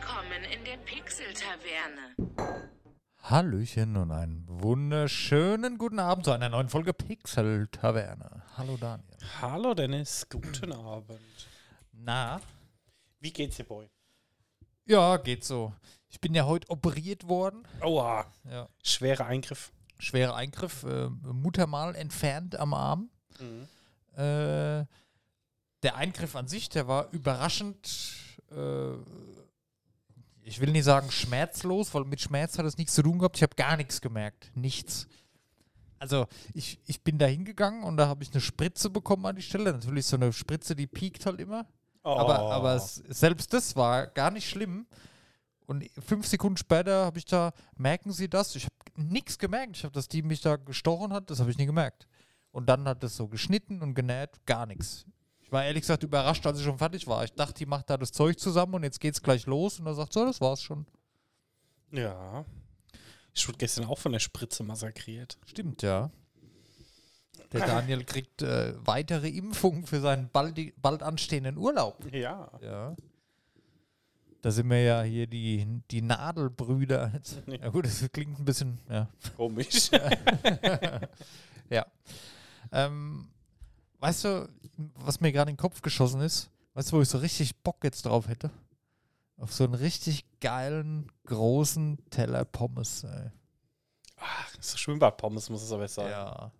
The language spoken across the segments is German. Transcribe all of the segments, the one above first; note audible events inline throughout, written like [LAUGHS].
Willkommen in der Pixel-Taverne. Hallöchen und einen wunderschönen guten Abend zu einer neuen Folge Pixel Taverne. Hallo Daniel. Hallo Dennis, guten Abend. Na? Wie geht's dir, Boy? Ja, geht so. Ich bin ja heute operiert worden. Aua, Ja. schwerer Eingriff. Schwerer Eingriff, äh, Muttermal entfernt am Arm. Äh, der Eingriff an sich, der war überraschend, äh, ich will nicht sagen schmerzlos, weil mit Schmerz hat es nichts zu tun gehabt. Ich habe gar nichts gemerkt. Nichts. Also ich, ich bin da hingegangen und da habe ich eine Spritze bekommen an die Stelle. Natürlich so eine Spritze, die piekt halt immer. Oh. Aber, aber es, selbst das war gar nicht schlimm. Und fünf Sekunden später habe ich da, merken Sie das? Ich habe nichts gemerkt. Ich habe, dass die mich da gestochen hat, das habe ich nie gemerkt. Und dann hat es so geschnitten und genäht, gar nichts. War ehrlich gesagt überrascht, als ich schon fertig war. Ich dachte, die macht da das Zeug zusammen und jetzt geht's gleich los. Und er sagt, so, das war's schon. Ja. Ich wurde gestern auch von der Spritze massakriert. Stimmt, ja. Der Daniel kriegt äh, weitere Impfungen für seinen bald, bald anstehenden Urlaub. Ja. Ja. Da sind wir ja hier die, die Nadelbrüder. Ja gut, das klingt ein bisschen, ja. Komisch. [LAUGHS] ja. Ähm, weißt du, was mir gerade in den Kopf geschossen ist? Weißt du, wo ich so richtig Bock jetzt drauf hätte? Auf so einen richtig geilen, großen Teller Pommes. Ey. Ach, so Schwimmbadpommes muss es aber sein. Ja.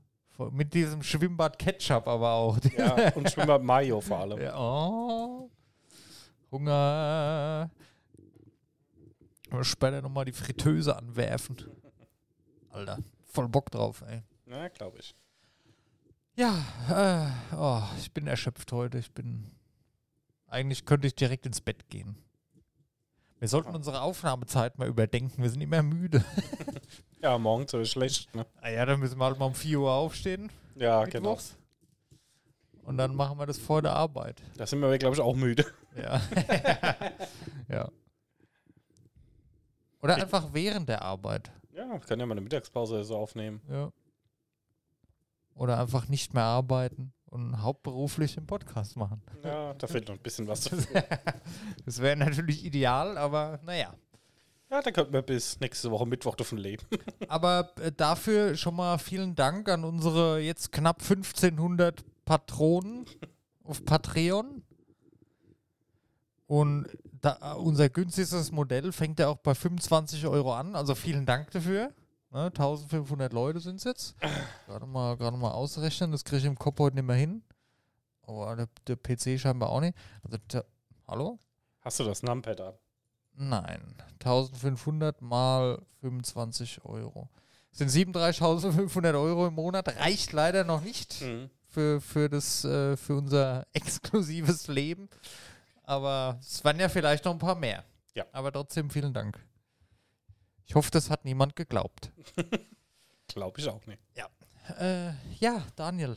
Mit diesem Schwimmbad Ketchup aber auch. Ja, [LAUGHS] und Schwimmbad Mayo vor allem. Ja, oh. Hunger. Später nochmal die Fritteuse anwerfen. Alter, voll Bock drauf, ey. Ja, glaube ich. Ja, äh, oh, ich bin erschöpft heute. Ich bin. Eigentlich könnte ich direkt ins Bett gehen. Wir sollten unsere Aufnahmezeit mal überdenken. Wir sind immer müde. [LAUGHS] Ja, morgen so ist schlecht, ne? Ah ja, dann müssen wir halt mal um 4 Uhr aufstehen. Ja, genau. mittwochs. Und dann machen wir das vor der Arbeit. Da sind wir, glaube ich, auch müde. [LAUGHS] Ja. [LAUGHS] ja. Oder einfach während der Arbeit. Ja, wir können ja mal eine Mittagspause so aufnehmen. Ja. Oder einfach nicht mehr arbeiten und hauptberuflich einen Podcast machen. Ja, da fehlt noch ein bisschen was. [LAUGHS] Das wäre natürlich ideal, aber naja. Ja, da könnten wir bis nächste Woche Mittwoch davon leben. [LAUGHS] Aber äh, dafür schon mal vielen Dank an unsere jetzt knapp 1500 Patronen auf Patreon. Und da, äh, unser günstigstes Modell fängt ja auch bei 25 Euro an. Also vielen Dank dafür. Ne, 1500 Leute sind es jetzt. [LAUGHS] Gerade mal, mal ausrechnen, das kriege ich im Kopf heute nicht mehr hin. Aber der, der PC scheinbar auch nicht. Also, der, hallo? Hast du das Numpad an? Nein. 1500 mal 25 Euro. Das sind 37.500 Euro im Monat. Reicht leider noch nicht Mhm. für, für, das, äh, für unser [LAUGHS] exklusives Leben. Aber es waren ja vielleicht noch ein paar mehr. Ja. Aber trotzdem vielen Dank. Ich hoffe, das hat niemand geglaubt. [LAUGHS] Glaube ich auch nicht. Äh, ja, Daniel.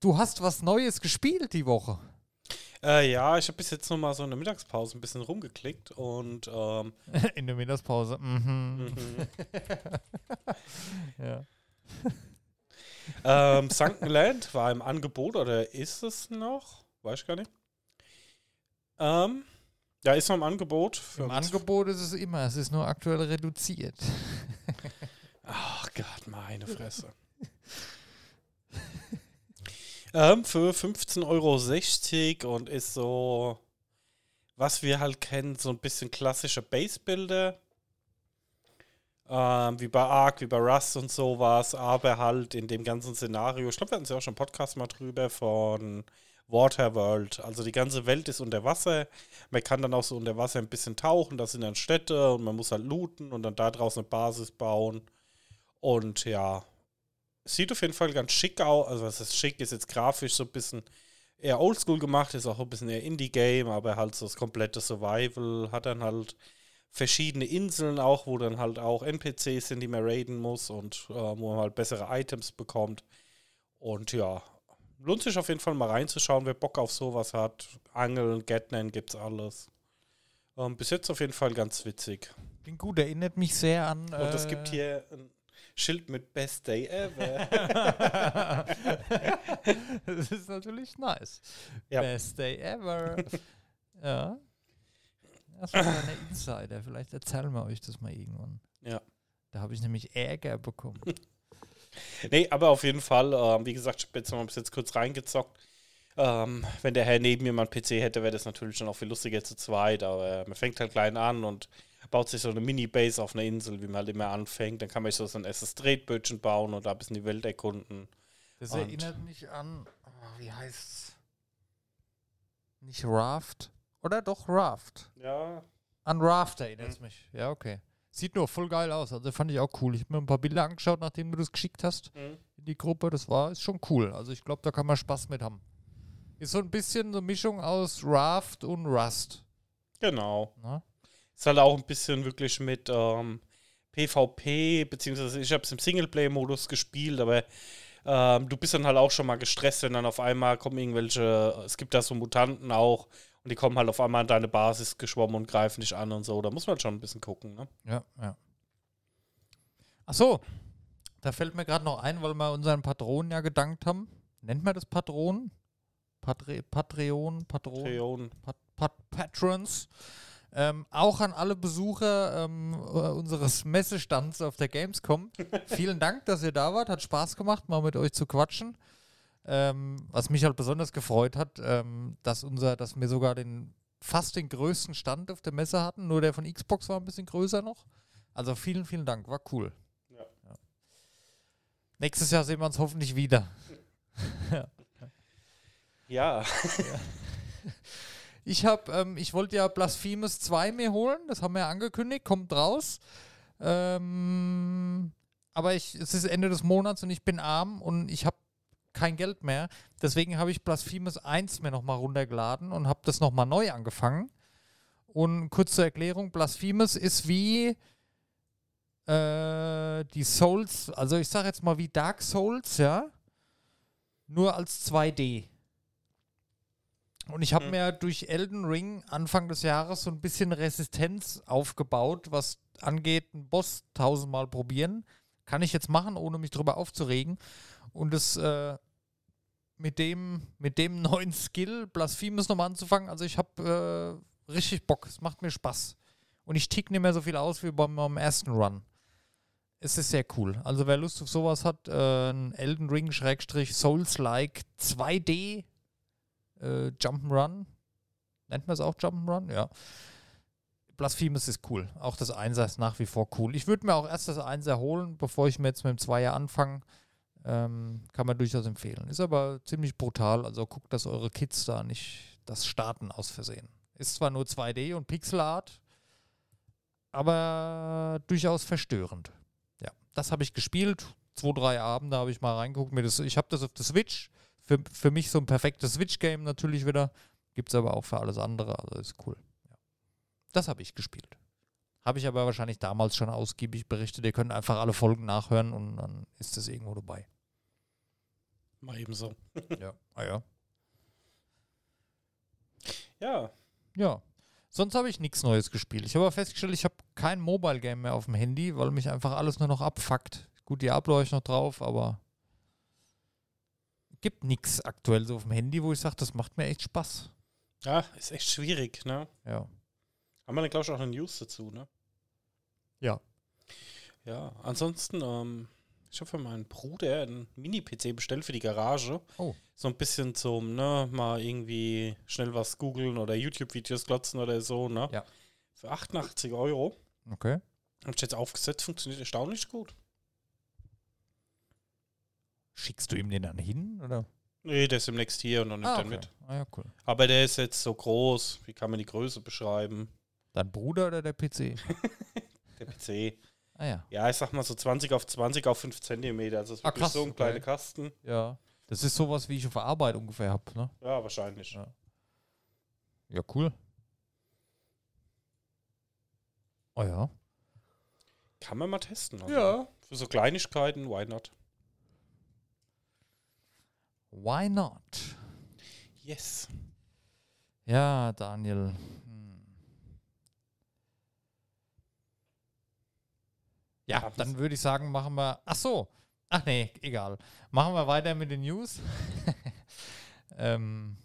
Du hast was Neues gespielt die Woche. Äh, ja, ich habe bis jetzt noch mal so in der Mittagspause ein bisschen rumgeklickt und ähm, [LAUGHS] In der Mittagspause. Mhm. mhm. [LAUGHS] Ja. ähm, Sunken Land war im Angebot oder ist es noch? Weiß ich gar nicht. Ähm, ja, ist noch im Angebot. Für Im Angebot ist es immer, es ist nur aktuell reduziert. Ach Gott, meine Fresse. ähm, für 15,60 Euro und ist so, was wir halt kennen, so ein bisschen klassische Base-Bilder. Ähm, wie bei Ark, wie bei Rust und sowas, aber halt in dem ganzen Szenario. Ich glaube, wir hatten ja auch schon einen Podcast mal drüber von Waterworld. Also die ganze Welt ist unter Wasser. Man kann dann auch so unter Wasser ein bisschen tauchen. Das sind dann Städte und man muss halt looten und dann da draußen eine Basis bauen. Und ja, sieht auf jeden Fall ganz schick aus. Also, was ist schick, ist jetzt grafisch so ein bisschen eher oldschool gemacht, ist auch ein bisschen eher Indie-Game, aber halt so das komplette Survival hat dann halt verschiedene Inseln auch, wo dann halt auch NPCs sind, die man raiden muss und äh, wo man halt bessere Items bekommt. Und ja, lohnt sich auf jeden Fall mal reinzuschauen, wer Bock auf sowas hat. Angeln, Gatnen gibt's alles. Ähm, bis jetzt auf jeden Fall ganz witzig. Klingt gut, erinnert mich sehr an. Und es gibt äh, hier ein Schild mit Best Day Ever. [LAUGHS] das ist natürlich nice. Ja. Best day ever. [LAUGHS] ja. Das war eine Insider. Vielleicht erzählen wir euch das mal irgendwann. Ja. Da habe ich nämlich Ärger bekommen. [LAUGHS] Nee, aber auf jeden Fall, ähm, wie gesagt, ich habe jetzt mal bis jetzt kurz reingezockt. Ähm, wenn der Herr neben mir mal einen PC hätte, wäre das natürlich schon auch viel lustiger zu zweit, aber man fängt halt klein an und baut sich so eine Mini-Base auf einer Insel, wie man halt immer anfängt. Dann kann man sich so, ein erstes Tretbötchen bauen und da ein bisschen die Welt erkunden. Das Und- erinnert mich an, oh, wie heißt's? Nicht Raft? Oder doch Raft? Ja, An Raft erinnert es mich. Ja, okay. Sieht nur voll geil aus. Also fand ich auch cool. Ich habe mir ein paar Bilder angeschaut, nachdem du das geschickt hast Mhm. in die Gruppe. Das war ist schon cool. Also ich glaube, da kann man Spaß mit haben. Ist so ein bisschen so eine Mischung aus Raft und Rust. genau. Ne? Ist halt auch ein bisschen wirklich mit ähm, PvP, beziehungsweise ich habe es im Singleplay-Modus gespielt, aber ähm, du bist dann halt auch schon mal gestresst, wenn dann auf einmal kommen irgendwelche, es gibt da so Mutanten auch und die kommen halt auf einmal an deine Basis geschwommen und greifen dich an und so. Da muss man halt schon ein bisschen gucken, ne? Ja, ja. Ach so, da fällt mir gerade noch ein, weil wir unseren Patronen ja gedankt haben. Nennt man das Patronen? Patre Patreon, Patron, Treon. Pat Pat Patrons. Ähm, auch an alle Besucher ähm, äh, unseres Messestands auf der Gamescom. [LAUGHS] Vielen Dank, dass ihr da wart. Hat Spaß gemacht, mal mit euch zu quatschen. Ähm, was mich halt besonders gefreut hat, ähm, dass unser, dass wir sogar den fast den größten Stand auf der Messe hatten. Nur der von Xbox war ein bisschen größer noch. Also vielen, vielen Dank. War cool. Ja. Nächstes Jahr sehen wir uns hoffentlich wieder. [LAUGHS] Ja, Ich habe, ähm, ich wollte ja Blasphemous 2 mir holen, das haben wir ja angekündigt, kommt raus. Ähm, aber ich, es ist Ende des Monats und ich bin arm und ich habe kein Geld mehr. Deswegen habe ich Blasphemous 1 mir nochmal runtergeladen und habe das nochmal neu angefangen. Und kurz zur Erklärung, Blasphemous ist wie äh, die Souls, also ich sage jetzt mal wie Dark Souls, ja, nur als 2D. Und ich habe Hm. mir durch Elden Ring Anfang des Jahres so ein bisschen Resistenz aufgebaut, was angeht, einen Boss tausendmal probieren. Kann ich jetzt machen, ohne mich drüber aufzuregen. Und das äh, mit dem, mit dem [LAUGHS] neuen Skill, Blasphemous nochmal anzufangen, also ich habe äh, richtig Bock. Es macht mir Spaß. Und ich tick nicht mehr so viel aus wie beim, beim ersten Run. Es ist sehr cool. Also wer Lust auf sowas hat, äh, Elden Ring Schrägstrich Souls-like 2D äh, Jump'n'Run. Nennt man es auch Jump'n'Run? Ja. Blasphemous ist cool. Auch das Einser ist nach wie vor cool. Ich würde mir auch erst das Einser holen, bevor ich mir jetzt mit dem Zweier anfange. Ähm, kann man durchaus empfehlen. Ist aber ziemlich brutal. Also guckt, dass eure Kids da nicht das starten aus Versehen. Ist zwar nur 2D und Pixelart, aber durchaus verstörend. Ja, das habe ich gespielt. Zwei, drei Abende habe ich mal reingeguckt. Mir das, ich habe das auf der Switch. Für, für mich so ein perfektes Switch-Game natürlich wieder. Gibt es aber auch für alles andere. Also ist cool. Ja. Das habe ich gespielt. Habe ich aber wahrscheinlich damals schon ausgiebig berichtet. Ihr könnt einfach alle Folgen nachhören und dann ist das irgendwo dabei. mal eben so. [LAUGHS] Ja. Ah ja. Ja, Ja. Sonst habe ich nichts Neues gespielt. Ich habe aber festgestellt, ich habe kein Mobile Game mehr auf dem Handy, weil mich einfach alles nur noch abfuckt. Gut, Diablo habe ich noch drauf, aber gibt nichts aktuell so auf dem Handy, wo ich sage, das macht mir echt Spaß. ja, ist echt schwierig, ne? Ja. Haben wir dann, glaube ich, auch eine News dazu, ne? Ja. Ja, ansonsten, ähm, ich habe für meinen Bruder einen Mini-PC bestellt für die Garage. Oh. So ein bisschen zum, ne, mal irgendwie schnell was googeln oder YouTube-Videos glotzen oder so, ne? Ja. Für 88 Euro. Okay. Hab ich jetzt aufgesetzt, funktioniert erstaunlich gut. Schickst du ihm den dann hin? Oder? Nee, der ist demnächst hier und dann nimmt Ah, er okay. mit. ah ja, cool. Aber der ist jetzt so groß, wie kann man die Größe beschreiben? Dein Bruder oder der PC? [LAUGHS] Der PC. ah ja. Ja, ich sag mal so 20 auf 20 auf 5 Zentimeter. Also es ist Ah, wirklich krass, so ein okay. kleiner Kasten. Ja. Das ist sowas, wie ich auf der Arbeit ungefähr habe, ne? Ja, wahrscheinlich. Ja. Ja, cool. Oh ja. Kann man mal testen. Also Ja. Für so Kleinigkeiten, why not? Why not? Yes. Ja, Daniel. Ja, Haben dann würde ich sagen, machen wir. Ach so. Ach nee, egal. Machen wir weiter mit den News. [LAUGHS] ähm,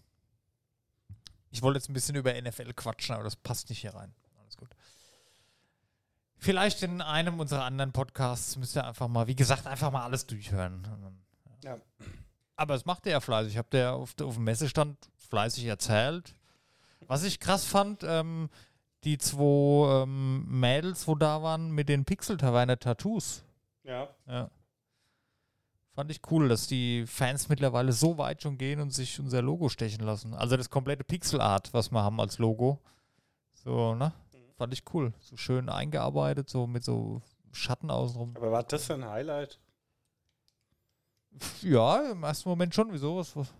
ich wollte jetzt ein bisschen über NFL quatschen, aber das passt nicht hier rein. gut. Vielleicht in einem unserer anderen Podcasts müsst ihr einfach mal, wie gesagt, einfach mal alles durchhören. Ja. Aber es macht er ja fleißig. Ich habe der auf, auf dem Messestand fleißig erzählt. Was ich krass fand, ähm, die zwei ähm, Mädels, wo da waren mit den Pixel-Taverne-Tattoos. Ja. Ja. Fand ich cool, dass die Fans mittlerweile so weit schon gehen und sich unser Logo stechen lassen. Also das komplette Pixel-Art, was wir haben als Logo. So, ne? Fand ich cool. So schön eingearbeitet, so mit so Schatten außenrum. Aber war das ein Highlight? Ja, im ersten Moment schon. Wieso? Was, was?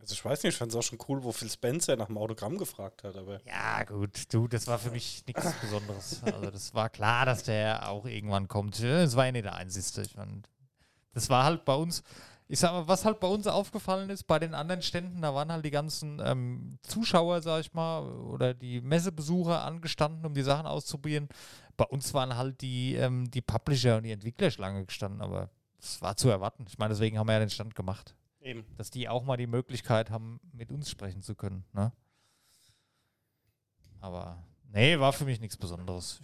Also ich weiß nicht, ich fand es auch schon cool, wo Phil Spencer nach dem Autogramm gefragt hat, aber Ja, gut, du, das war für mich nichts Besonderes. Also, das war klar, dass der auch irgendwann kommt. Es war ja nicht der Einzige. Das war halt bei uns, ich sag mal, was halt bei uns aufgefallen ist, bei den anderen Ständen, da waren halt die ganzen ähm, Zuschauer, sag ich mal, oder die Messebesucher angestanden, um die Sachen auszuprobieren. Bei uns waren halt die, ähm, die Publisher und die Entwickler Schlange gestanden, aber es war zu erwarten. Ich meine, deswegen haben wir ja den Stand gemacht eben. dass die auch mal die Möglichkeit haben, mit uns sprechen zu können. Ne? Aber nee, war für mich nichts Besonderes.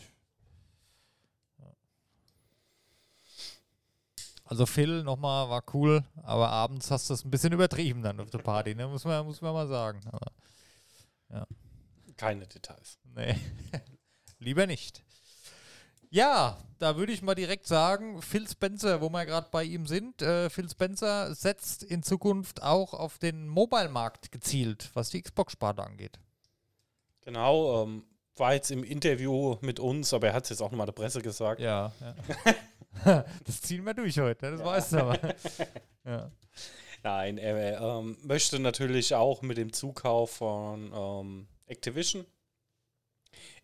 Ja. Also Phil nochmal war cool, aber abends hast du es ein bisschen übertrieben dann auf der Party, ne? muss, man, muss man mal sagen. Aber Keine Details. nee, [LAUGHS] lieber nicht. Ja, da würde ich mal direkt sagen, Phil Spencer, wo wir gerade bei ihm sind, äh, Phil Spencer setzt in Zukunft auch auf den Mobile-Markt gezielt, was die Xbox-Sparte angeht. Genau, ähm, war jetzt im Interview mit uns, aber er hat es jetzt auch nochmal der Presse gesagt. Ja, ja. [LAUGHS] das ziehen wir durch heute, das weißt du aber. [LAUGHS] Ja. Nein, er ähm, möchte natürlich auch mit dem Zukauf von ähm, Activision.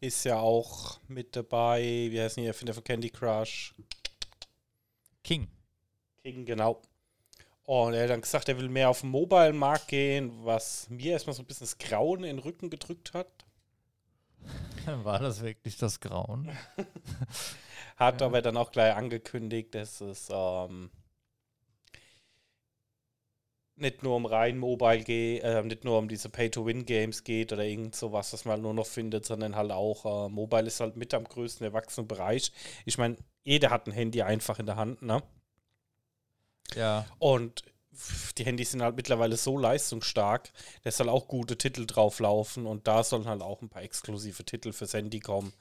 Ist ja auch mit dabei, wie heißt denn der Erfinder von Candy Crush? King. King, genau. Und er hat dann gesagt, er will mehr auf den Mobile-Markt gehen, was mir erstmal so ein bisschen das Grauen in den Rücken gedrückt hat. [LAUGHS] War das wirklich das Grauen? [LAUGHS] Hat aber dann auch gleich angekündigt, dass es ähm, nicht nur um rein Mobile geht, äh, nicht nur um diese Pay-to-Win-Games geht oder irgend sowas, was man halt nur noch findet, sondern halt auch, äh, Mobile ist halt mit am größten erwachsenen Bereich. Ich meine, jeder hat ein Handy einfach in der Hand, ne? Ja. Und die Handys sind halt mittlerweile so leistungsstark, dass soll auch gute Titel drauflaufen und da sollen halt auch ein paar exklusive Titel fürs Handy kommen,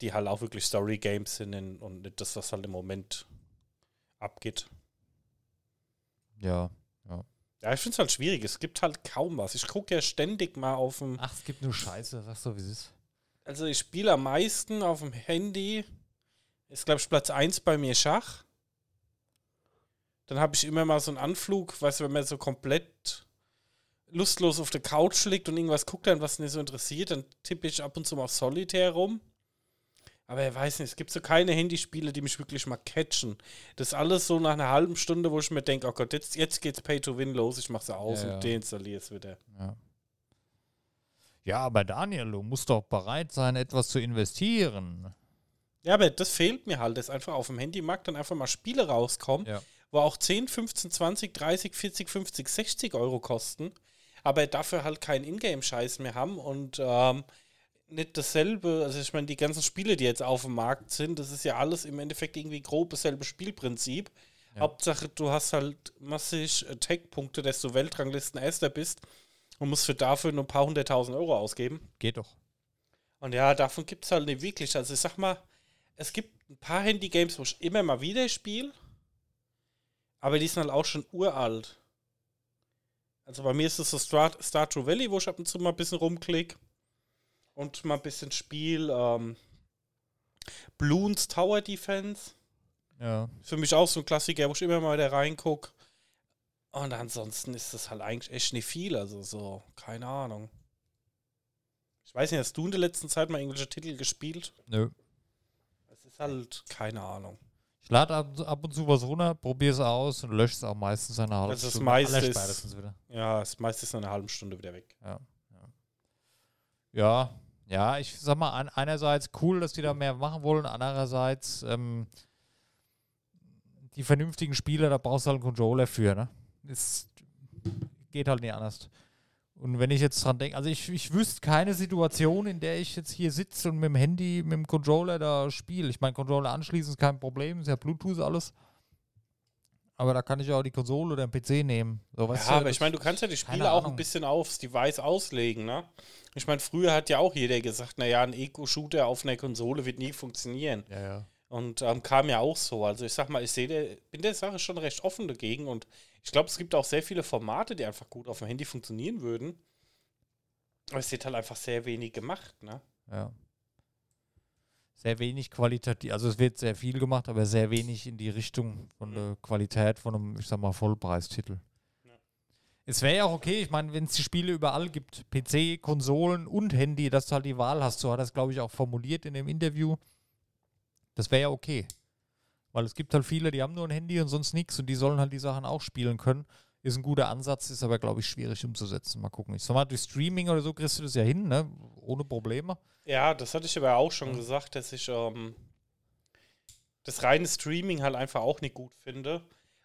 die halt auch wirklich Story-Games sind und nicht das, was halt im Moment abgeht. Ja. Ja, ich finde es halt schwierig. Es gibt halt kaum was. Ich gucke ja ständig mal auf dem. Ach, es gibt nur Scheiße, sagst du, wie es ist. Also, ich spiele am meisten auf dem Handy. Ist, glaube ich, Platz 1 bei mir Schach. Dann habe ich immer mal so einen Anflug, weißt du, wenn man so komplett lustlos auf der Couch liegt und irgendwas guckt dann, was nicht so interessiert, dann tippe ich ab und zu mal auf Solitär rum. Aber ich weiß nicht, es gibt so keine Handyspiele, die mich wirklich mal catchen. Das ist alles so nach einer halben Stunde, wo ich mir denke, oh Gott, jetzt, jetzt geht's Pay to Win los, ich mach's aus Ja, ja. und deinstalliere es wieder. Ja. Ja, aber Daniel, du musst doch bereit sein, etwas zu investieren. Ja, aber das fehlt mir halt, dass einfach auf dem Handymarkt dann einfach mal Spiele rauskommen, Ja. wo auch 10, 15, 20, 30, 40, 50, 60 Euro kosten, aber dafür halt keinen Ingame-Scheiß mehr haben und ähm, nicht dasselbe, also ich meine, die ganzen Spiele, die jetzt auf dem Markt sind, das ist ja alles im Endeffekt irgendwie grob dasselbe Spielprinzip. Ja. Hauptsache, du hast halt massig Tech-Punkte, dass du Weltranglisten Erster bist und musst für dafür nur ein paar hunderttausend Euro ausgeben. Geht doch. Und ja, davon gibt es halt nicht wirklich. Also ich sag mal, es gibt ein paar Handy-Games, wo ich immer mal wieder spiele, aber die sind halt auch schon uralt. Also bei mir ist es so Star, Star True Valley, wo ich ab und zu mal ein bisschen rumklick und mal ein bisschen Spiel. Ähm, Bloons Tower Defense. Ja. Für mich auch so ein Klassiker, wo ich immer mal wieder reingucke. Und ansonsten ist das halt eigentlich echt nicht viel. Also so, keine Ahnung. Ich weiß nicht, hast du in der letzten Zeit mal irgendwelche Titel gespielt? Nö. Es ist halt keine Ahnung. Ich lade ab, ab und zu was runter, probiere es aus und lösche es auch meistens eine halbe Also das Stunde. meiste ist- wieder. Ja, es meist ist nach einer halben Stunde wieder weg. Ja, ja. Ja, ja, ich sag mal, an, einerseits cool, dass die da mehr machen wollen, andererseits ähm, die vernünftigen Spieler, da brauchst du halt einen Controller für, ne? Es geht halt nicht anders. Und wenn ich jetzt dran denke, also ich, ich wüsste keine Situation, in der ich jetzt hier sitze und mit dem Handy, mit dem Controller da spiele. Ich meine, Controller anschließen ist kein Problem, ist ja Bluetooth alles. Aber da kann ich auch die Konsole oder den PC nehmen. So, Ja, aber ich meine, du kannst ja die Spiele auch ein bisschen aufs Device auslegen, ne? Ich meine, früher hat ja auch jeder gesagt, naja, ein Eco-Shooter auf einer Konsole wird nie funktionieren. Ja, ja. Und ähm, kam ja auch so. Also ich sag mal, ich sehe der, bin der Sache schon recht offen dagegen und ich glaube, es gibt auch sehr viele Formate, die einfach gut auf dem Handy funktionieren würden. Aber es wird halt einfach sehr wenig gemacht, ne? Ja. Sehr wenig qualitativ, also es wird sehr viel gemacht, aber sehr wenig in die Richtung von der Qualität von einem, ich sag mal, Vollpreistitel. Es wäre ja auch okay, ich meine, wenn es die Spiele überall gibt, PC, Konsolen und Handy, dass du halt die Wahl hast, so hat er es, glaube ich, auch formuliert in dem Interview. Das wäre ja okay. Weil es gibt halt viele, die haben nur ein Handy und sonst nichts und die sollen halt die Sachen auch spielen können. Ist ein guter Ansatz, ist aber, glaube ich, schwierig umzusetzen. Mal gucken. Ich sag mal, durch Streaming oder so kriegst du das ja hin, ne? Ohne Probleme. Ja, das hatte ich aber auch schon gesagt, dass ich ähm, das reine Streaming halt einfach auch nicht gut finde,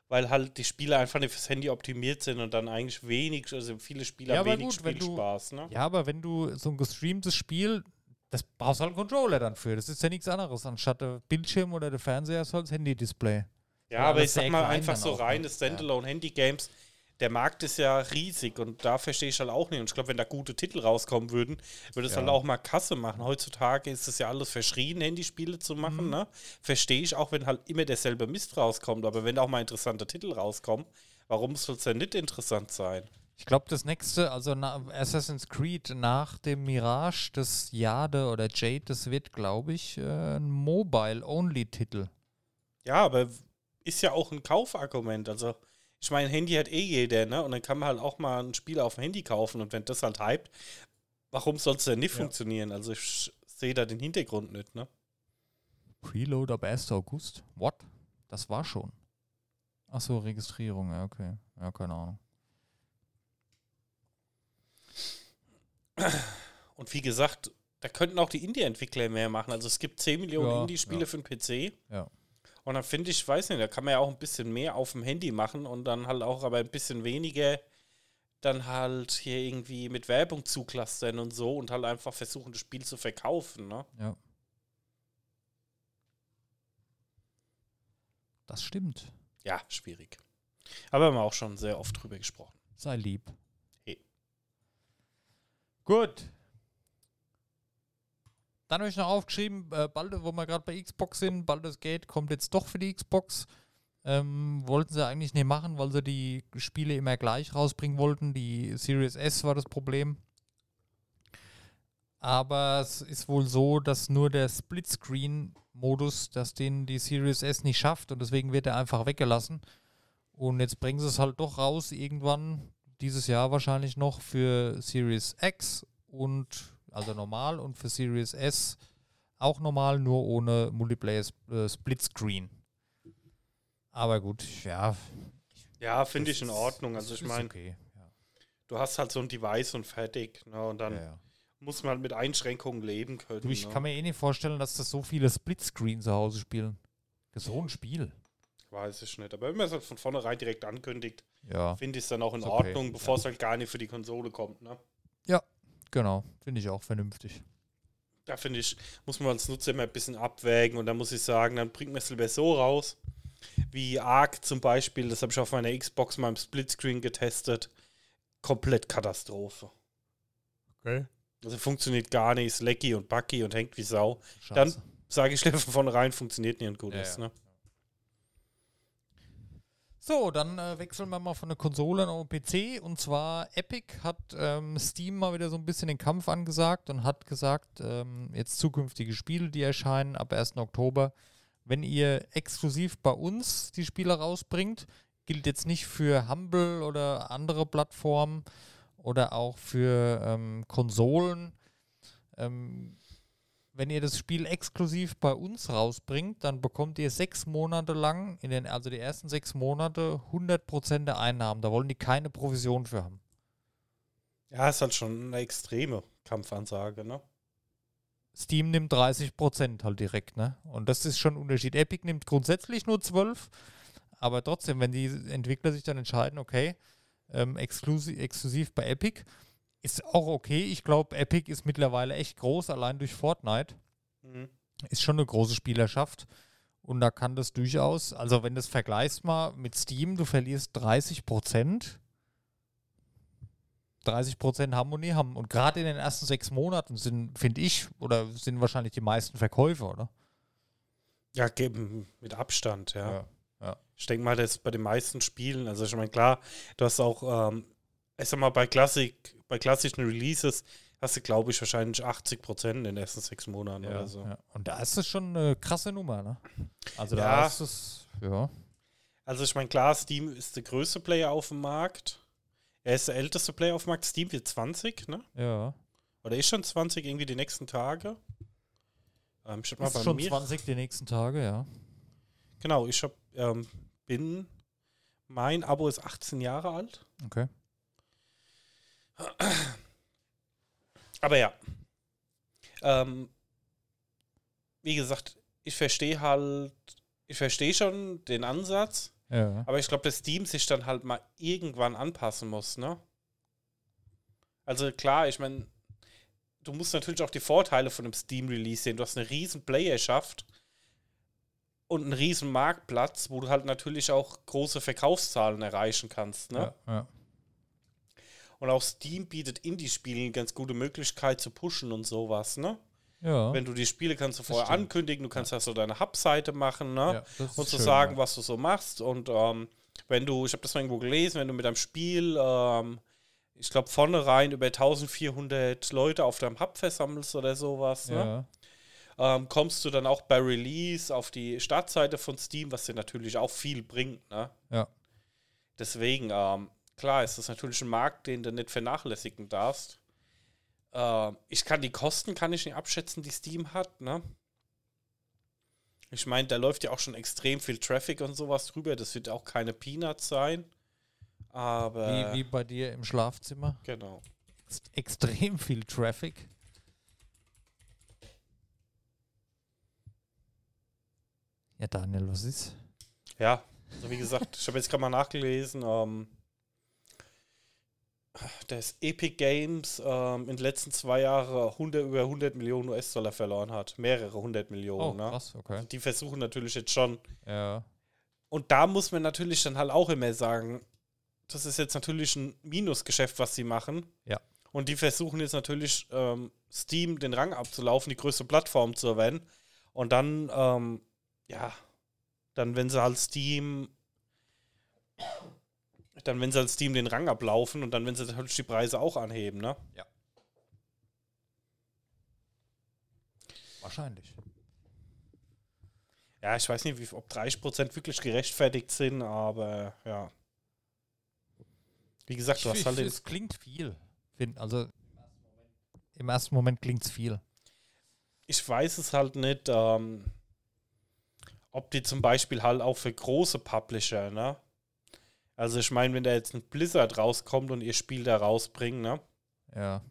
weil halt die Spiele einfach nicht fürs Handy optimiert sind und dann eigentlich wenig, also viele Spieler Ja, wenig gut, wenn du- Spielspaß, ne? Ja, aber wenn du so ein gestreamtes Spiel, das brauchst du halt einen Controller dann für. Das ist ja nichts anderes. Anstatt der Bildschirm oder der Fernseher ist halt das Handy-Display. Ja, Ja, aber ich sag mal einfach so auch, ne? reine Standalone-Handy-Games. Der Markt ist ja riesig und da verstehe ich halt auch nicht. Und ich glaube, wenn da gute Titel rauskommen würden, würde es Ja. halt auch mal Kasse machen. Heutzutage ist es ja alles verschrien, Handyspiele zu machen. Mhm. Ne? Verstehe ich auch, wenn halt immer derselbe Mist rauskommt. Aber wenn da auch mal interessante Titel rauskommen, warum soll es denn nicht interessant sein? Ich glaube, das nächste, also na, Assassin's Creed nach dem Mirage, das Jade oder Jade, das wird, glaube ich, äh, ein Mobile-Only-Titel. Ja, aber ist ja auch ein Kaufargument. Also, ich meine, Handy hat eh jeder, ne? Und dann kann man halt auch mal ein Spiel auf dem Handy kaufen. Und wenn das halt hypt, warum soll es denn nicht Ja. funktionieren? Also, ich sehe da den Hintergrund nicht, ne? Preload ab 1. August? What? Das war schon. Achso, Registrierung, ja, okay. Ja, keine Ahnung. Und wie gesagt, da könnten auch die Indie-Entwickler mehr machen. Also, es gibt 10 Millionen Ja, Indie-Spiele ja. für den PC. Ja. Und dann finde ich, weiß nicht, da kann man ja auch ein bisschen mehr auf dem Handy machen und dann halt auch aber ein bisschen weniger dann halt hier irgendwie mit Werbung zuklastern und so und halt einfach versuchen, das Spiel zu verkaufen, ne? Ja. Das stimmt. Ja, schwierig. Aber haben wir auch schon sehr oft drüber gesprochen. Sei lieb. Hey. Gut. Dann habe ich noch aufgeschrieben, äh, bald, wo wir gerade bei Xbox sind, Baldur's Gate kommt jetzt doch für die Xbox. Ähm, wollten sie eigentlich nicht machen, weil sie die Spiele immer gleich rausbringen wollten. Die Series S war das Problem. Aber es ist wohl so, dass nur der Splitscreen-Modus, dass den die Series S nicht schafft und deswegen wird er einfach weggelassen. Und jetzt bringen sie es halt doch raus, irgendwann dieses Jahr wahrscheinlich noch für Series X und also normal und für Series S auch normal, nur ohne Multiplayer äh, Splitscreen. Aber gut, ja. Ja, finde ich in Ordnung. Also ich meine, Okay. Ja. du hast halt so ein Device und fertig. Ne? Und dann Ja, ja. muss man halt mit Einschränkungen leben können. Du, ich ne? kann mir eh nicht vorstellen, dass das so viele Splitscreen zu Hause spielen. Das ist so ein Spiel. Weiß ich nicht. Aber wenn man es halt von vornherein direkt ankündigt, Ja, finde ich es dann auch in okay, Ordnung, bevor es halt gar nicht für die Konsole kommt. Ne? Genau. Finde ich auch vernünftig. Da finde ich, muss man als Nutzer immer ein bisschen abwägen und da muss ich sagen, dann bringt man es lieber so raus, wie Arc zum Beispiel, das habe ich auf meiner Xbox mal im Splitscreen getestet. Komplett Katastrophe. Okay. Also funktioniert gar nicht, ist lecky und buggy und hängt wie Sau. Dann Scheiße. sage ich lieber von vornherein, funktioniert nicht und gut Ja, ist. ja. Ne? So, dann äh, wechseln wir mal von der Konsole auf den PC. Und zwar Epic hat ähm, Steam mal wieder so ein bisschen den Kampf angesagt und hat gesagt, ähm, jetzt zukünftige Spiele, die erscheinen ab 1. Oktober, wenn ihr exklusiv bei uns die Spiele rausbringt, gilt jetzt nicht für Humble oder andere Plattformen oder auch für ähm, Konsolen. Ähm, wenn ihr das Spiel exklusiv bei uns rausbringt, dann bekommt ihr sechs Monate lang, in den, also die ersten sechs Monate, 100% der Einnahmen. Da wollen die keine Provision für haben. Ja, ist halt schon eine extreme Kampfansage. Ne? Steam nimmt 30% halt direkt, ne? Und das ist schon ein Unterschied. Epic nimmt grundsätzlich nur 12, aber trotzdem, wenn die Entwickler sich dann entscheiden, okay, ähm, exklusiv, exklusiv bei Epic, ist auch okay. Ich glaube, Epic ist mittlerweile echt groß, allein durch Fortnite. Mhm. Ist schon eine große Spielerschaft. Und da kann das durchaus, also wenn du es vergleichst mal mit Steam, du verlierst 30 Prozent. 30 Prozent Harmonie haben. Und gerade in den ersten sechs Monaten sind, finde ich, oder sind wahrscheinlich die meisten Verkäufe, oder? Ja, geben mit Abstand, ja. Ja, ja. Ich denke mal, das ist bei den meisten Spielen, also ich meine, klar, du hast auch, ähm, ich sag mal, bei Klassik, bei klassischen Releases hast du, glaube ich, wahrscheinlich 80 Prozent in den ersten sechs Monaten oder so. ja. Und da ist es schon eine krasse Nummer, ne? Also da Ja. ist es, ja. Also ich meine, klar, Steam ist der größte Player auf dem Markt. Er ist der älteste Player auf dem Markt. Steam wird 20, ne? Ja. Oder ist schon 20 irgendwie die nächsten Tage? Ähm, ich mal Ist bei schon mir. 20 die nächsten Tage, ja. Genau, ich hab, ähm, bin, mein Abo ist 18 Jahre alt. Okay. Aber ja. Ähm, wie gesagt, ich verstehe halt, ich verstehe schon den Ansatz, Ja. aber ich glaube, dass Steam sich dann halt mal irgendwann anpassen muss, ne? Also klar, ich meine, du musst natürlich auch die Vorteile von einem Steam-Release sehen. Du hast eine riesen Playerschaft und einen riesen Marktplatz, wo du halt natürlich auch große Verkaufszahlen erreichen kannst, ne? Ja, ja. Und auch Steam bietet Indie-Spielen eine ganz gute Möglichkeit zu pushen und sowas, ne? ja. Wenn du die Spiele kannst du vorher ankündigen, du kannst ja so deine Hub-Seite machen, ne? ja, und zu schön, sagen, ja. was du so machst. Und ähm, wenn du, ich habe das mal irgendwo gelesen, wenn du mit deinem Spiel, ähm, ich glaube, vorne rein über 1400 Leute auf deinem Hub versammelst oder sowas, ne? Ähm, kommst du dann auch bei Release auf die Startseite von Steam, was dir natürlich auch viel bringt, ne? Ja. Deswegen, ähm, klar, ist das natürlich ein Markt, den du nicht vernachlässigen darfst. Ähm, ich kann die Kosten, kann ich nicht abschätzen, die Steam hat, ne? Ich meine, da läuft ja auch schon extrem viel Traffic und sowas drüber. Das wird auch keine Peanuts sein. Aber Wie, wie bei dir im Schlafzimmer. genau. Ex extrem viel Traffic. Ja, Daniel, was ist? Ja, also wie gesagt, ich habe jetzt gerade mal nachgelesen, ähm, dass Epic Games ähm, in den letzten zwei Jahren 100, über 100 Millionen US-Dollar verloren hat. Mehrere hundert Oh, Millionen. ne? krass, okay. Die versuchen natürlich jetzt schon. Ja, Und da muss man natürlich dann halt auch immer sagen, das ist jetzt natürlich ein Minusgeschäft, was sie machen. Ja. Und die versuchen jetzt natürlich ähm, Steam den Rang abzulaufen, die größte Plattform zu werden. Und dann, ähm, ja, dann, wenn sie halt Steam, dann, wenn sie halt Steam den Rang ablaufen und dann, wenn sie natürlich die Preise auch anheben, ne? wahrscheinlich. Ja, ich weiß nicht, wie, ob 30% wirklich gerechtfertigt sind, aber ja. Wie gesagt, du Ich, hast halt ich, den, es klingt viel. Find, also im ersten Moment klingt es viel. ich weiß es halt nicht, ähm, ob die zum Beispiel halt auch für große Publisher, ne? Also ich meine, wenn da jetzt ein Blizzard rauskommt und ihr Spiel da rausbringt, ne? Ja.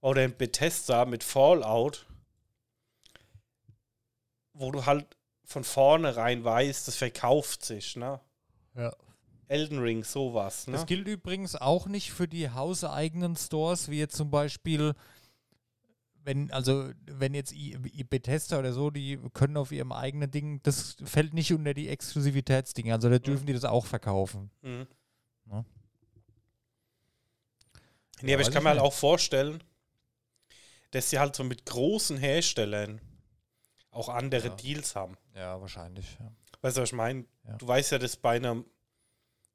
Oder ein Bethesda mit Fallout, wo du halt von vornherein weißt, das verkauft sich, ne? Ja. Elden Ring, sowas, ne? Das gilt übrigens auch nicht für die hauseigenen Stores, wie jetzt zum Beispiel, wenn, also, wenn jetzt I, I Bethesda oder so, die können auf ihrem eigenen Ding, das fällt nicht unter die Exklusivitätsdinge, also da dürfen die das auch verkaufen. Mhm. Ne? Nee, Ja, aber ich kann ich mir halt auch vorstellen, dass sie halt so mit großen Herstellern auch andere Ja. Deals haben. Ja, wahrscheinlich. Ja. Weißt du, was ich meine? Ja. Du weißt ja, dass bei einem,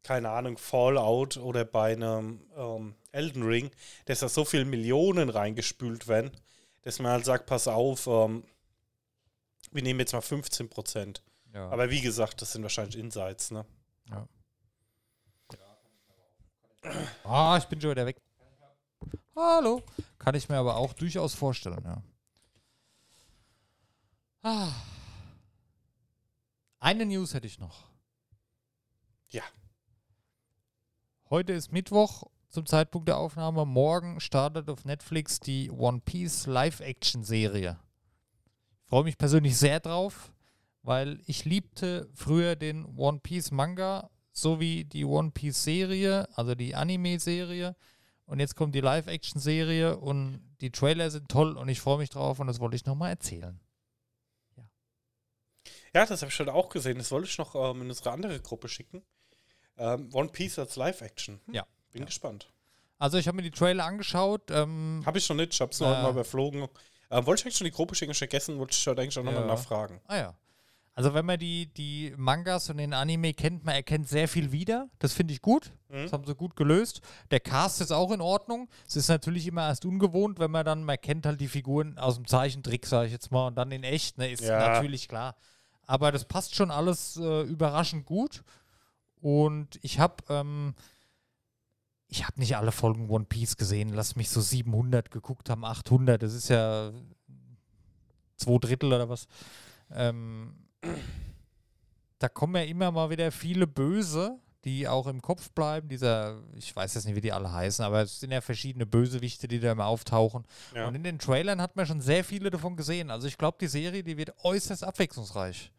keine Ahnung, Fallout oder bei einem ähm, Elden Ring, dass da so viel Millionen reingespült werden, dass man halt sagt, pass auf, ähm, wir nehmen jetzt mal 15 Prozent. Ja. Aber wie gesagt, das sind wahrscheinlich Insights, ne? Ah, ich bin schon wieder weg. Hallo. Kann ich mir aber auch durchaus vorstellen, ja. Ah. Eine News hätte ich noch. Ja. Heute ist Mittwoch zum Zeitpunkt der Aufnahme. Morgen startet auf Netflix die One Piece Live-Action-Serie. Ich freue mich persönlich sehr drauf, weil ich liebte früher den One Piece Manga sowie die One Piece Serie, also die Anime-Serie. Und jetzt kommt die Live-Action-Serie und die Trailer sind toll und ich freue mich drauf und das wollte ich nochmal erzählen. Ja, das habe ich schon auch gesehen. Das wollte ich noch ähm, in unsere andere Gruppe schicken. Ähm, One Piece als Live-Action. Hm, Ja. Bin Ja. gespannt. Also ich habe mir die Trailer angeschaut. Ähm, Habe ich noch nicht, ich habe es noch Ja. mal überflogen. Ähm, wollte ich eigentlich schon die Gruppe schicken, vergessen, wollte ich heute eigentlich auch nochmal Ja. nachfragen. ah ja. Also wenn man die, die Mangas und den Anime kennt, man erkennt sehr viel wieder. Das finde ich gut. Mhm. Das haben sie gut gelöst. Der Cast ist auch in Ordnung. Es ist natürlich immer erst ungewohnt, wenn man dann, man kennt halt die Figuren aus dem Zeichentrick, sage ich jetzt mal, und dann in echt, ne, ist Ja. natürlich klar. Aber das passt schon alles äh, überraschend gut. Und ich habe ähm, ich habe nicht alle Folgen One Piece gesehen. Lass mich so 700 geguckt haben, 800. Das ist ja zwei Drittel oder was. Ähm, da kommen ja immer mal wieder viele Böse, die auch im Kopf bleiben. Dieser, ich weiß jetzt nicht, wie die alle heißen, aber es sind ja verschiedene Bösewichte, die da immer auftauchen. Ja. Und in den Trailern hat man schon sehr viele davon gesehen. Also ich glaube, die Serie, die wird äußerst abwechslungsreich.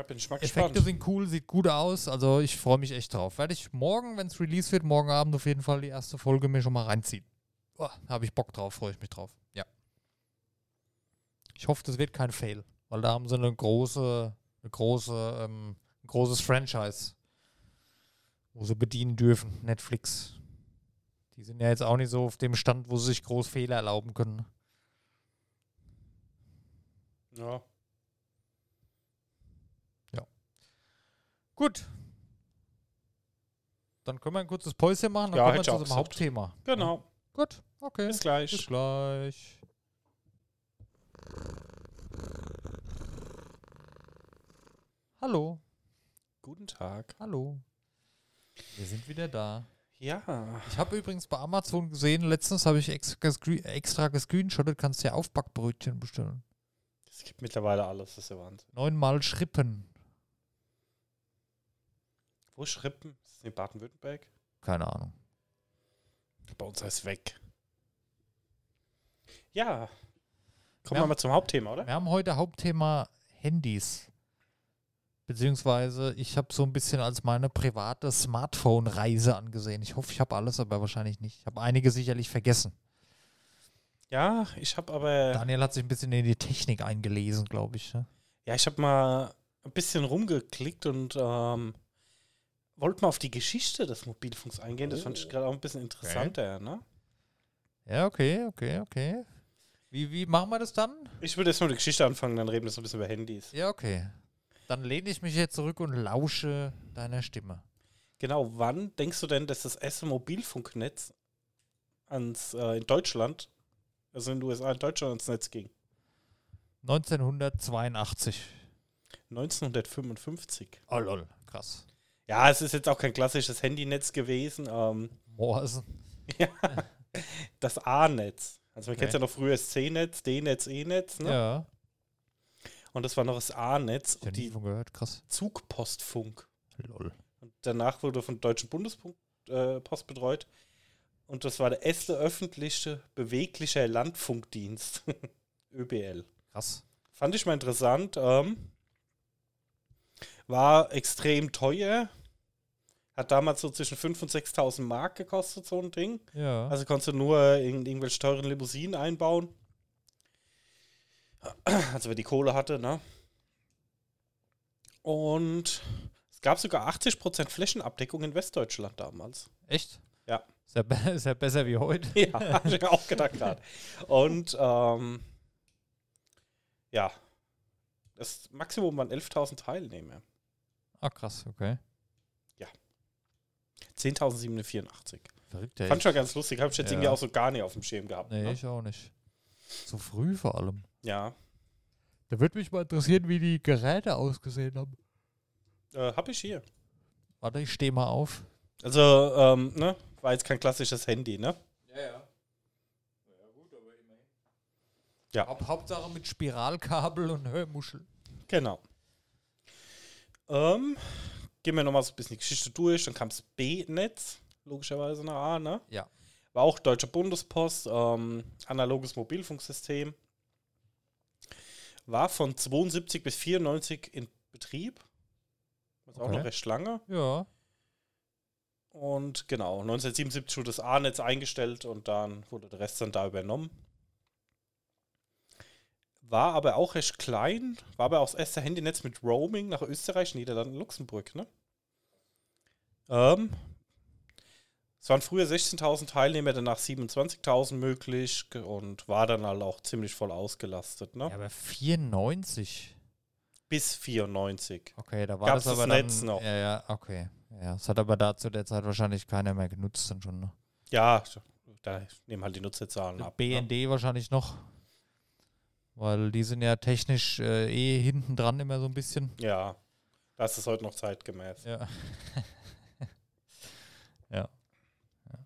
Ja, bin ich mal Effekte gespannt. sind cool, sieht gut aus. Also ich freue mich echt drauf. Werde ich morgen, wenn es Release wird, morgen Abend auf jeden Fall die erste Folge mir schon mal reinziehen. Oh, Habe ich Bock drauf, freue ich mich drauf. Ja. Ich hoffe, das wird kein Fail, weil da haben sie eine große, eine große, ähm, ein großes Franchise, wo sie bedienen dürfen. Netflix. Die sind ja jetzt auch nicht so auf dem Stand, wo sie sich groß Fehler erlauben können. Ja. Gut. Dann können wir ein kurzes Päuschen machen, dann Ja, kommen wir zu unserem. Hauptthema. Genau. Gut, okay. Bis gleich. Bis gleich. Hallo, Guten Tag. hallo. Wir sind wieder da. Ja. Ich habe übrigens bei Amazon gesehen, letztens habe ich extra, extra gescreenshottet, kannst ja Aufbackbrötchen bestellen. Es gibt mittlerweile alles, das ist ja Wahnsinn. Neunmal Schrippen. Wo ist das in Baden-Württemberg? Keine Ahnung. Bei uns heißt weg. Ja. Kommen Ja. wir mal zum Hauptthema, oder? Wir haben heute Hauptthema Handys. Beziehungsweise ich habe so ein bisschen als meine private Smartphone-Reise angesehen. Ich hoffe, ich habe alles, aber wahrscheinlich nicht. Ich habe einige sicherlich vergessen. Ja, ich habe aber. Daniel hat sich ein bisschen in die Technik eingelesen, glaube ich. Ne? Ja, ich habe mal ein bisschen rumgeklickt und ähm, wollte mal auf die Geschichte des Mobilfunks eingehen. Das fand ich gerade auch ein bisschen interessanter, ne? Ja, okay, okay, okay. Wie, wie machen wir das dann? Ich würde jetzt mal mit der Geschichte anfangen, dann reden wir so ein bisschen über Handys. Ja, okay. Dann lehne ich mich jetzt zurück und lausche deiner Stimme. Genau, wann denkst du denn, dass das erste Mobilfunknetz ans, äh, in Deutschland, also in den USA, in Deutschland ans Netz ging? 1982. 1955. Oh lol, krass. Ja, es ist jetzt auch kein klassisches Handynetz gewesen. Ähm, Morsen. [LAUGHS] das A-Netz. Also man Okay. kennt ja noch früher das C-Netz, D-Netz, E-Netz. Ne? Ja. Und das war noch das A-Netz Ich und die von gehört, krass. Zugpostfunk. Lol. Und danach wurde von Deutschen Bundespost äh, betreut. Und das war der erste öffentliche beweglicher Landfunkdienst. [LAUGHS] ÖBL. Krass. Fand ich mal interessant. Ähm, war extrem teuer. Hat damals so zwischen 5.000 und 6.000 Mark gekostet, so ein Ding. Ja. Also konntest du nur in irgendwelche teuren Limousinen einbauen. Also wer die Kohle hatte, ne? Und es gab sogar 80% Flächenabdeckung in Westdeutschland damals. Echt? Ja. Ist ja, be [LAUGHS] ist ja besser wie heute. [LAUGHS] Ja, hab ich mir auch gedacht gerade. Und ähm, ja, das Maximum waren 11.000 Teilnehmer. Ah, krass, okay. 10.784. Verrückt, ja. Fand ich schon ganz lustig. Habe ich jetzt Ja. irgendwie auch so gar nicht auf dem Schirm gehabt. Nee, Ne? ich auch nicht. So früh vor allem. Ja, Da würde mich mal interessieren, wie die Geräte ausgesehen haben. äh, habe ich hier. Warte, ich stehe mal auf. Also, ähm, ne? War jetzt kein klassisches Handy, ne? Ja, ja. Ja, gut, aber immerhin. Ja. Haupt Hauptsache mit Spiralkabel und Hörmuschel. Genau. Ähm, gehen wir nochmal so ein bisschen die Geschichte durch. Dann kam das B-Netz, logischerweise nach A, ne? Ja. War auch Deutsche Bundespost, ähm, analoges Mobilfunksystem. War von 72 bis 94 in Betrieb. Das ist auch Okay. noch recht lange. Ja. Und genau, 1977 wurde das A-Netz eingestellt und dann wurde der Rest dann da übernommen. War aber auch recht klein, war aber auch das erste Handynetz mit Roaming nach Österreich, Niederlanden, Luxemburg, ne? Ähm, es waren früher 16.000 Teilnehmer, danach 27.000 möglich und war dann halt auch ziemlich voll ausgelastet, ne? Ja, aber 94. Bis 94. Okay, da war Gab's das das aber Netz dann, noch? Ja, ja, okay. Ja, das hat aber da zu der Zeit wahrscheinlich keiner mehr genutzt dann schon. Ne? Ja, da nehmen halt die Nutzerzahlen ab. Ne? BND wahrscheinlich noch. Weil die sind ja technisch äh, eh hinten dran immer so ein bisschen. Ja, das ist heute noch zeitgemäß. Ja. [LAUGHS] ja. ja.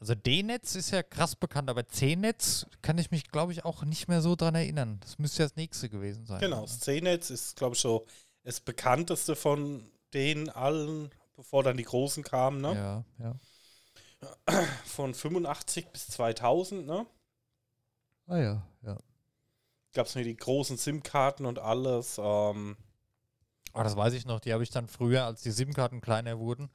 Also D-Netz ist ja krass bekannt, aber C-Netz kann ich mich, glaube ich, auch nicht mehr so dran erinnern. Das müsste ja das nächste gewesen sein. Genau, das C-Netz ist, glaube ich, so das bekannteste von denen allen, bevor dann die Großen kamen, ne? Ja, ja. Von 85 bis 2000, ne? Ah ja, ja. Gab es mir die großen SIM-Karten und alles. Ähm, Aber das weiß ich noch, die habe ich dann früher, als die SIM-Karten kleiner wurden.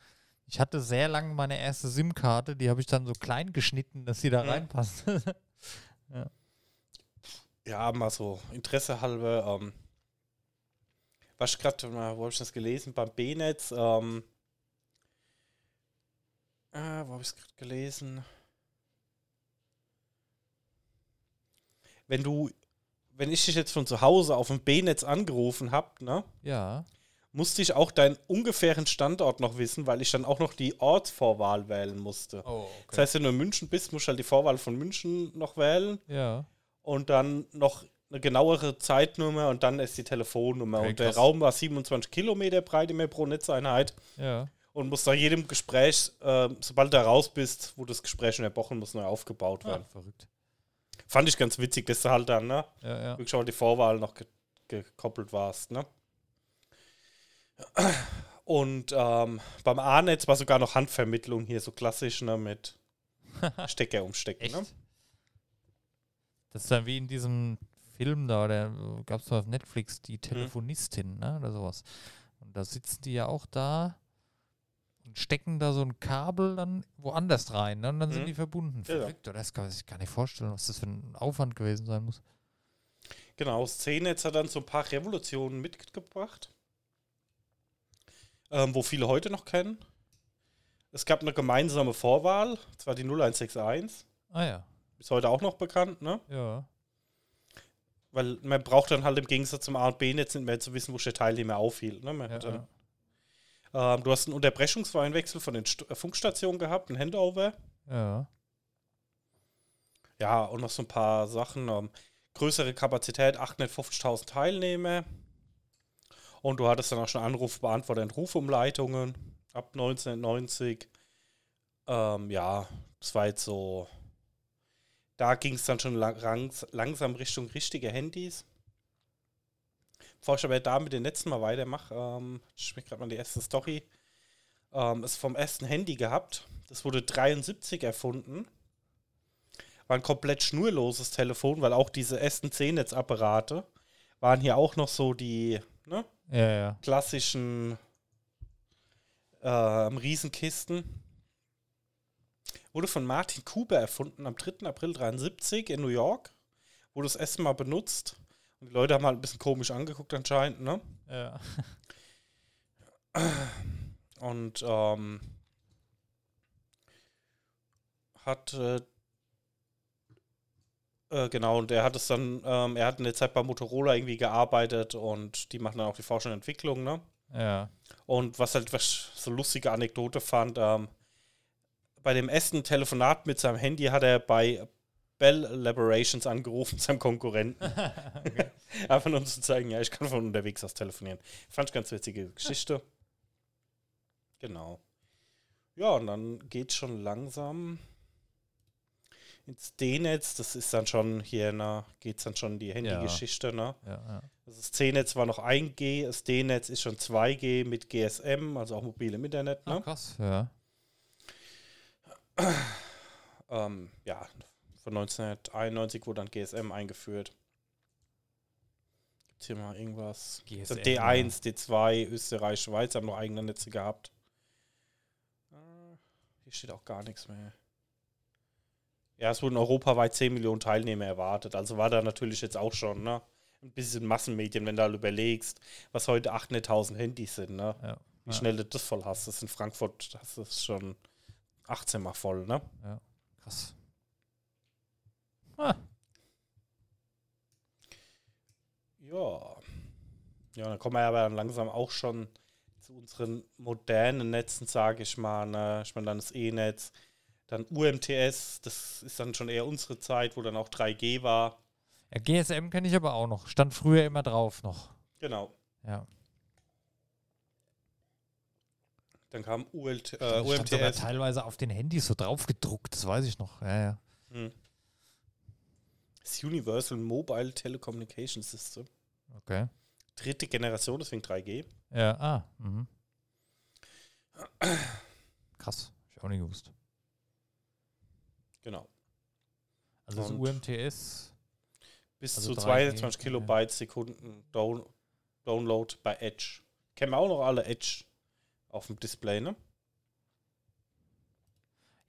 Ich hatte sehr lange meine erste SIM-Karte, die habe ich dann so klein geschnitten, dass sie da Mhm. reinpasst. [LAUGHS] ja, mal so Interesse halber. Ähm, was ich gerade, wo habe ich das gelesen? Beim B-Netz. Ähm, äh, wo habe ich es gerade gelesen? Wenn du, wenn ich dich jetzt von zu Hause auf dem B-Netz angerufen habe, ne, ja. musste ich auch deinen ungefähren Standort noch wissen, weil ich dann auch noch die Ortsvorwahl wählen musste. Oh, Das heißt, wenn du in München bist, musst du halt die Vorwahl von München noch wählen ja. und dann noch eine genauere Zeitnummer und dann ist die Telefonnummer. Okay, und der krass. Raum war 27 Kilometer breit immer pro Netzeinheit Ja. und muss nach jedem Gespräch, äh, sobald du raus bist, wo das Gespräch unterbrochen muss, neu aufgebaut Ah, werden. verrückt. Fand ich ganz witzig, dass du halt dann, ne, Ja, ja. wirklich auch die Vorwahl noch ge gekoppelt warst, ne. Und ähm, beim A-Netz war sogar noch Handvermittlung hier, so klassisch, ne, mit [LAUGHS] Stecker umstecken, Echt? ne. Das ist dann wie in diesem Film da, der gab es auf Netflix, Mhm. die Telefonistin, ne? Oder sowas. Und da sitzen die ja auch da und stecken da so ein Kabel dann woanders rein, ne? Und dann sind Mhm. die verbunden. Ja, ja. Verrückt, oder? Das kann man sich gar nicht vorstellen, was das für ein Aufwand gewesen sein muss. Genau, das C-Netz hat dann so ein paar Revolutionen mitgebracht, ähm, wo viele heute noch kennen. Es gab eine gemeinsame Vorwahl, das war die 0161, Ah ja. ist heute auch noch bekannt, ne? Ja. Weil man braucht dann halt im Gegensatz zum A- und B-Netz nicht mehr zu wissen, wo der Teilnehmer aufhielt. Ne? Man ja, hat ja. Ähm, du hast einen unterbrechungsfreien Wechsel von den St äh, Funkstationen gehabt, ein Handover. ja. Ja, und noch so ein paar Sachen. Ähm, größere Kapazität, 850.000 Teilnehmer. Und du hattest dann auch schon Anrufbeantworter und Rufumleitungen ab 1990. Ähm, ja, das war jetzt so. Da ging es dann schon lang, langsam Richtung richtige Handys. Bevor ich aber da mit den letzten Mal weitermache, ähm, ich mir gerade mal die erste Story. Ähm, ist vom ersten Handy gehabt. Das wurde 73 erfunden war ein komplett schnurloses Telefon, weil auch diese ersten C-Netz-Apparate waren hier auch noch so die ne, Ja, ja. klassischen ähm, Riesenkisten. Wurde von Martin Kuber erfunden am 3. April 73 in New York. Wurde das erste Mal benutzt. Und die Leute haben halt ein bisschen komisch angeguckt anscheinend, ne? Ja. [LAUGHS] Und ähm, hat äh, äh, genau, und er hat es dann, ähm, er hat in der Zeit bei Motorola irgendwie gearbeitet und die machen dann auch die Forschung und Entwicklung, ne? Ja. Und was halt was so lustige Anekdote fand, ähm, bei dem ersten Telefonat mit seinem Handy hat er bei Bell Elaborations angerufen, seinem Konkurrenten. [LAUGHS] [LAUGHS] Einfach nur um zu zeigen, ja, ich kann von unterwegs aus telefonieren. Fand ich ganz witzige Geschichte. Genau. Ja, und dann geht schon langsam ins D-Netz. Das ist dann schon hier, na, geht es dann schon in die Handy-Geschichte, ne? ja, ja. Also Das C-Netz war noch 1G, das D-Netz ist schon 2G mit GSM, also auch mobil im Internet. Ah, Ne? krass. Ja. Ähm, ja, von 1991 wurde dann GSM eingeführt. Gibt hier mal irgendwas? GSM, D1, D2, Österreich, Schweiz haben noch eigene Netze gehabt. Hier steht auch gar nichts mehr. Ja, es wurden europaweit 10 Millionen Teilnehmer erwartet. Also war da natürlich jetzt auch schon, ne? Ein bisschen Massenmedien, wenn du halt überlegst, was heute 800.000 Handys sind, ne? Ja. Wie Ja. schnell du das voll hast. Das in Frankfurt, das ist schon 18 mal voll, ne? Krass. Ah, Ja. Ja, dann kommen wir aber dann langsam auch schon zu unseren modernen Netzen, sage ich mal. Ne? Ich meine, dann das E-Netz, dann UMTS, das ist dann schon eher unsere Zeit, wo dann auch 3G war. ja, GSM kenne ich aber auch noch. Stand früher immer drauf noch. Genau. Ja. Dann kam ULT, äh, UMTS. teilweise auf den Handys so drauf gedruckt, das weiß ich noch. Ja, ja. Hm. Das Universal Mobile Telecommunication System. Okay. Dritte Generation, deswegen 3G. Ja, ah. Mhm. Krass. Ich auch nicht gewusst. Genau. Also Und- UMTS. Bis Also zu 3G, 22 ja. Kilobyte Sekunden Down Download bei Edge. Kennen wir auch noch alle Edge auf dem Display, ne?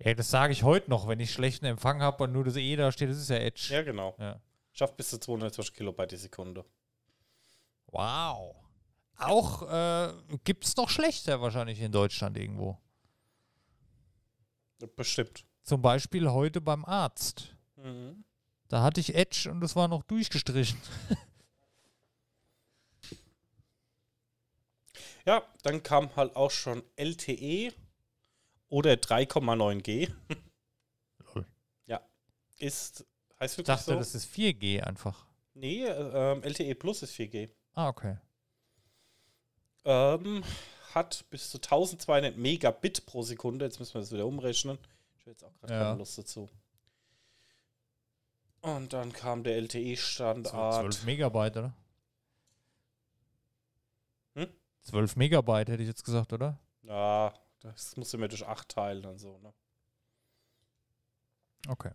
Ja, das sage ich heute noch, wenn ich schlechten Empfang habe und nur das E da steht, das ist ja Edge. Ja, genau. Ja. Schafft bis zu 220 Kilobyte die Sekunde. Wow. Auch äh, gibt es noch schlechter wahrscheinlich in Deutschland irgendwo. Bestimmt. Zum Beispiel heute beim Arzt. Mhm. Da hatte ich Edge und das war noch durchgestrichen. [LAUGHS] Ja, dann kam halt auch schon LTE oder 3,9G. Lol. Ja. Ist, heißt Ich wirklich dachte, so? das ist 4G einfach. nee, äh, ähm, LTE Plus ist 4G. Ah, okay. Ähm, hat bis zu 1200 Megabit pro Sekunde. Jetzt müssen wir das wieder umrechnen. Ich habe jetzt auch gerade Ja. keine Lust dazu. Und dann kam der 12 LTE-Standard. Megabyte, oder? Hm? 12 Megabyte hätte ich jetzt gesagt, oder? Ja, das musst du mir durch 8 teilen und so. Ne? Okay.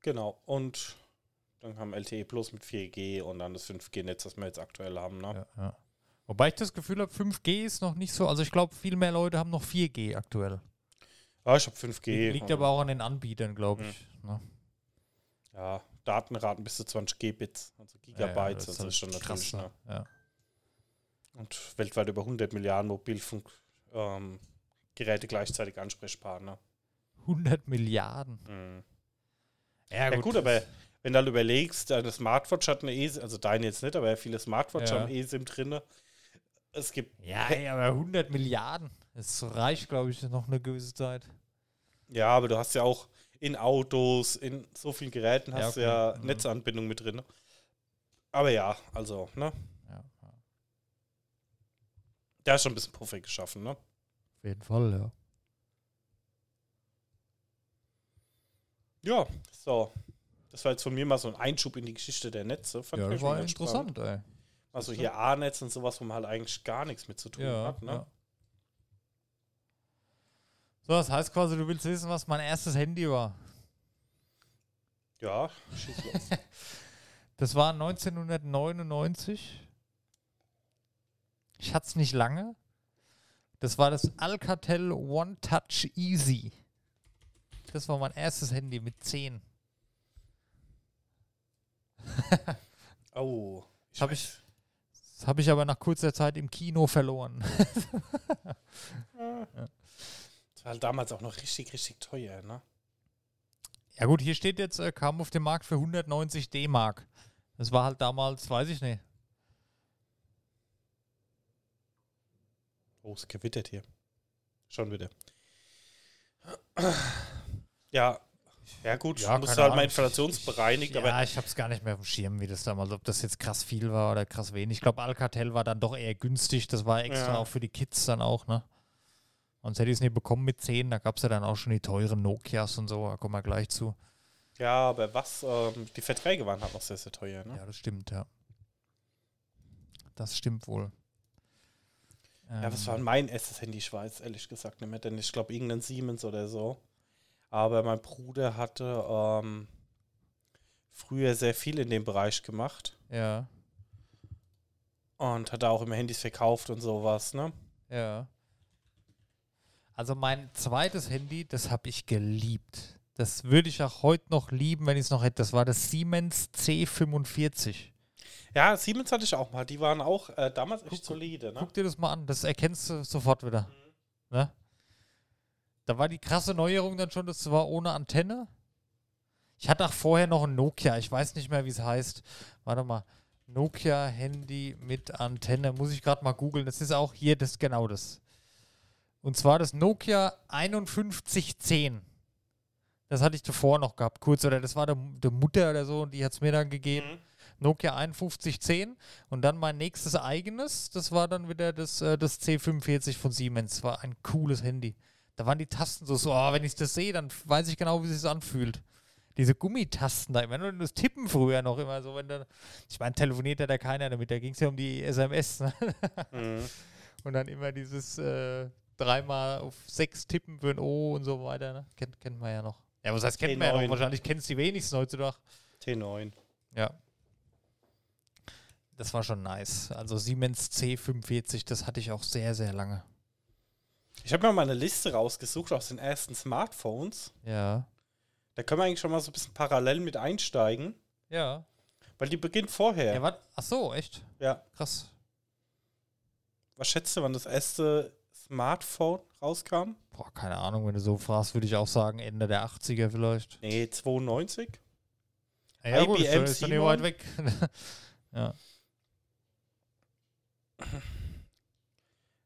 Genau. Und dann kam LTE Plus mit 4G und dann das 5G-Netz, das wir jetzt aktuell haben. Ne? Ja, ja. Wobei ich das Gefühl habe, 5G ist noch nicht so. Also ich glaube, viel mehr Leute haben noch 4G aktuell. Ja, ich habe 5G. Liegt aber auch an den Anbietern, glaube ich. Ne? Ja, Datenraten bis zu 20 Gbits, also Gigabytes. das also ist schon natürlich. krass, Ne? Ja. Und weltweit über 100 Milliarden Mobilfunkgeräte ähm, gleichzeitig ansprechbar. Ne? 100 Milliarden. Mhm. Ja, Ja, gut, aber wenn du halt überlegst, deine Smartwatch hat eine eSIM, also deine jetzt nicht, aber viele Smartwatch Ja. haben eSIM drin. Es gibt, Ja, ey, aber 100 Milliarden. Das reicht, glaube ich, noch eine gewisse Zeit. ja, aber du hast ja auch in Autos, in so vielen Geräten Ja, hast du okay. ja Mhm. Netzanbindung mit drin. Aber ja, also, ne? Da ist schon ein bisschen Puffer geschaffen, ne? Auf jeden Fall, ja. Ja, so. Das war jetzt von mir mal so ein Einschub in die Geschichte der Netze. Fand Ja, das war interessant, ey. spannend. Also hier A-Netz und sowas, wo man halt eigentlich gar nichts mit zu tun Ja, hat, ne? ja. So, das heißt quasi, du willst wissen, was mein erstes Handy war. Ja, schieß los. [LAUGHS] Das war 1999. Ich hatte es nicht lange. Das war das Alcatel One Touch Easy. Das war mein erstes Handy mit 10. [LAUGHS] oh. Das habe ich, das hab ich aber nach kurzer Zeit im Kino verloren. [LAUGHS] Das war halt damals auch noch richtig, richtig teuer, ne? Ja gut, hier steht jetzt, äh, kam auf den Markt für 190 D-Mark. Das war halt damals, weiß ich nicht. Oh, es gewittert hier. Schon wieder. Ja. Ja, gut, Ja, musst du halt mal Ahnung. inflationsbereinigt, ja, aber ich habe es gar nicht mehr auf dem Schirm, wie das damals, ob das jetzt krass viel war oder krass wenig. Ich glaube, Alcatel war dann doch eher günstig. Das war extra Ja. auch für die Kids dann auch, ne? Sonst hätte ich es nicht bekommen mit 10. Da gab es ja dann auch schon die teuren Nokias und so. Da kommen wir gleich zu. ja, aber was, ähm, die Verträge waren halt noch sehr, sehr teuer, ne? Ja, das stimmt, ja. Das stimmt wohl. Ja, was Ähm, war mein erstes Handy? Ich weiß ehrlich gesagt nicht mehr, denn ich glaube irgendein Siemens oder so. Aber mein Bruder hatte ähm, früher sehr viel in dem Bereich gemacht Ja, und hat da auch immer Handys verkauft und sowas, ne? ja. Also mein zweites Handy, das habe ich geliebt. Das würde ich auch heute noch lieben, wenn ich es noch hätte. Das war das Siemens C45. Ja, Siemens hatte ich auch mal. Die waren auch äh, damals echt solide. Ne? Guck dir das mal an, das erkennst du sofort wieder. Ne? Da war die krasse Neuerung dann schon, das war ohne Antenne. Ich hatte auch vorher noch ein Nokia, ich weiß nicht mehr, wie es heißt. Warte mal. Nokia-Handy mit Antenne. Muss ich gerade mal googeln. Das ist auch hier das genau das. Und zwar das Nokia 5110. Das hatte ich davor noch gehabt, kurz. Oder das war der, der Mutter oder so und die hat es mir dann gegeben. Mhm. Nokia 5110 und dann mein nächstes eigenes, das war dann wieder das, äh, das C45 von Siemens. War ein cooles Handy. Da waren die Tasten so, so oh, wenn ich das sehe, dann weiß ich genau, wie es sich anfühlt. Diese Gummitasten da immer, nur das Tippen früher noch immer so, wenn dann, ich meine, telefoniert hat ja keiner damit, da ging es ja um die SMS. Ne? Mhm. [LAUGHS] Und dann immer dieses äh, dreimal auf sechs tippen für ein O und so weiter. Ne? Kennt, kennt man ja noch. Ja, was heißt kennt man ja T9. noch? Wahrscheinlich kennt es die wenigsten heutzutage. T9. Ja. Das war schon nice. Also Siemens C45, das hatte ich auch sehr, sehr lange. Ich habe mir mal eine Liste rausgesucht aus den ersten Smartphones. Ja. Da können wir eigentlich schon mal so ein bisschen parallel mit einsteigen, Ja. weil die beginnt vorher. Ja, was? Ach so, echt? Ja. Krass. Was schätzt du, wann das erste Smartphone rauskam? Boah, keine Ahnung, wenn du so fragst, würde ich auch sagen Ende der 80er vielleicht. Nee, 92. Ja, gut, ist IBM doch- ist nicht Simon? weit weg. [LAUGHS] ja. [CLEARS THROAT]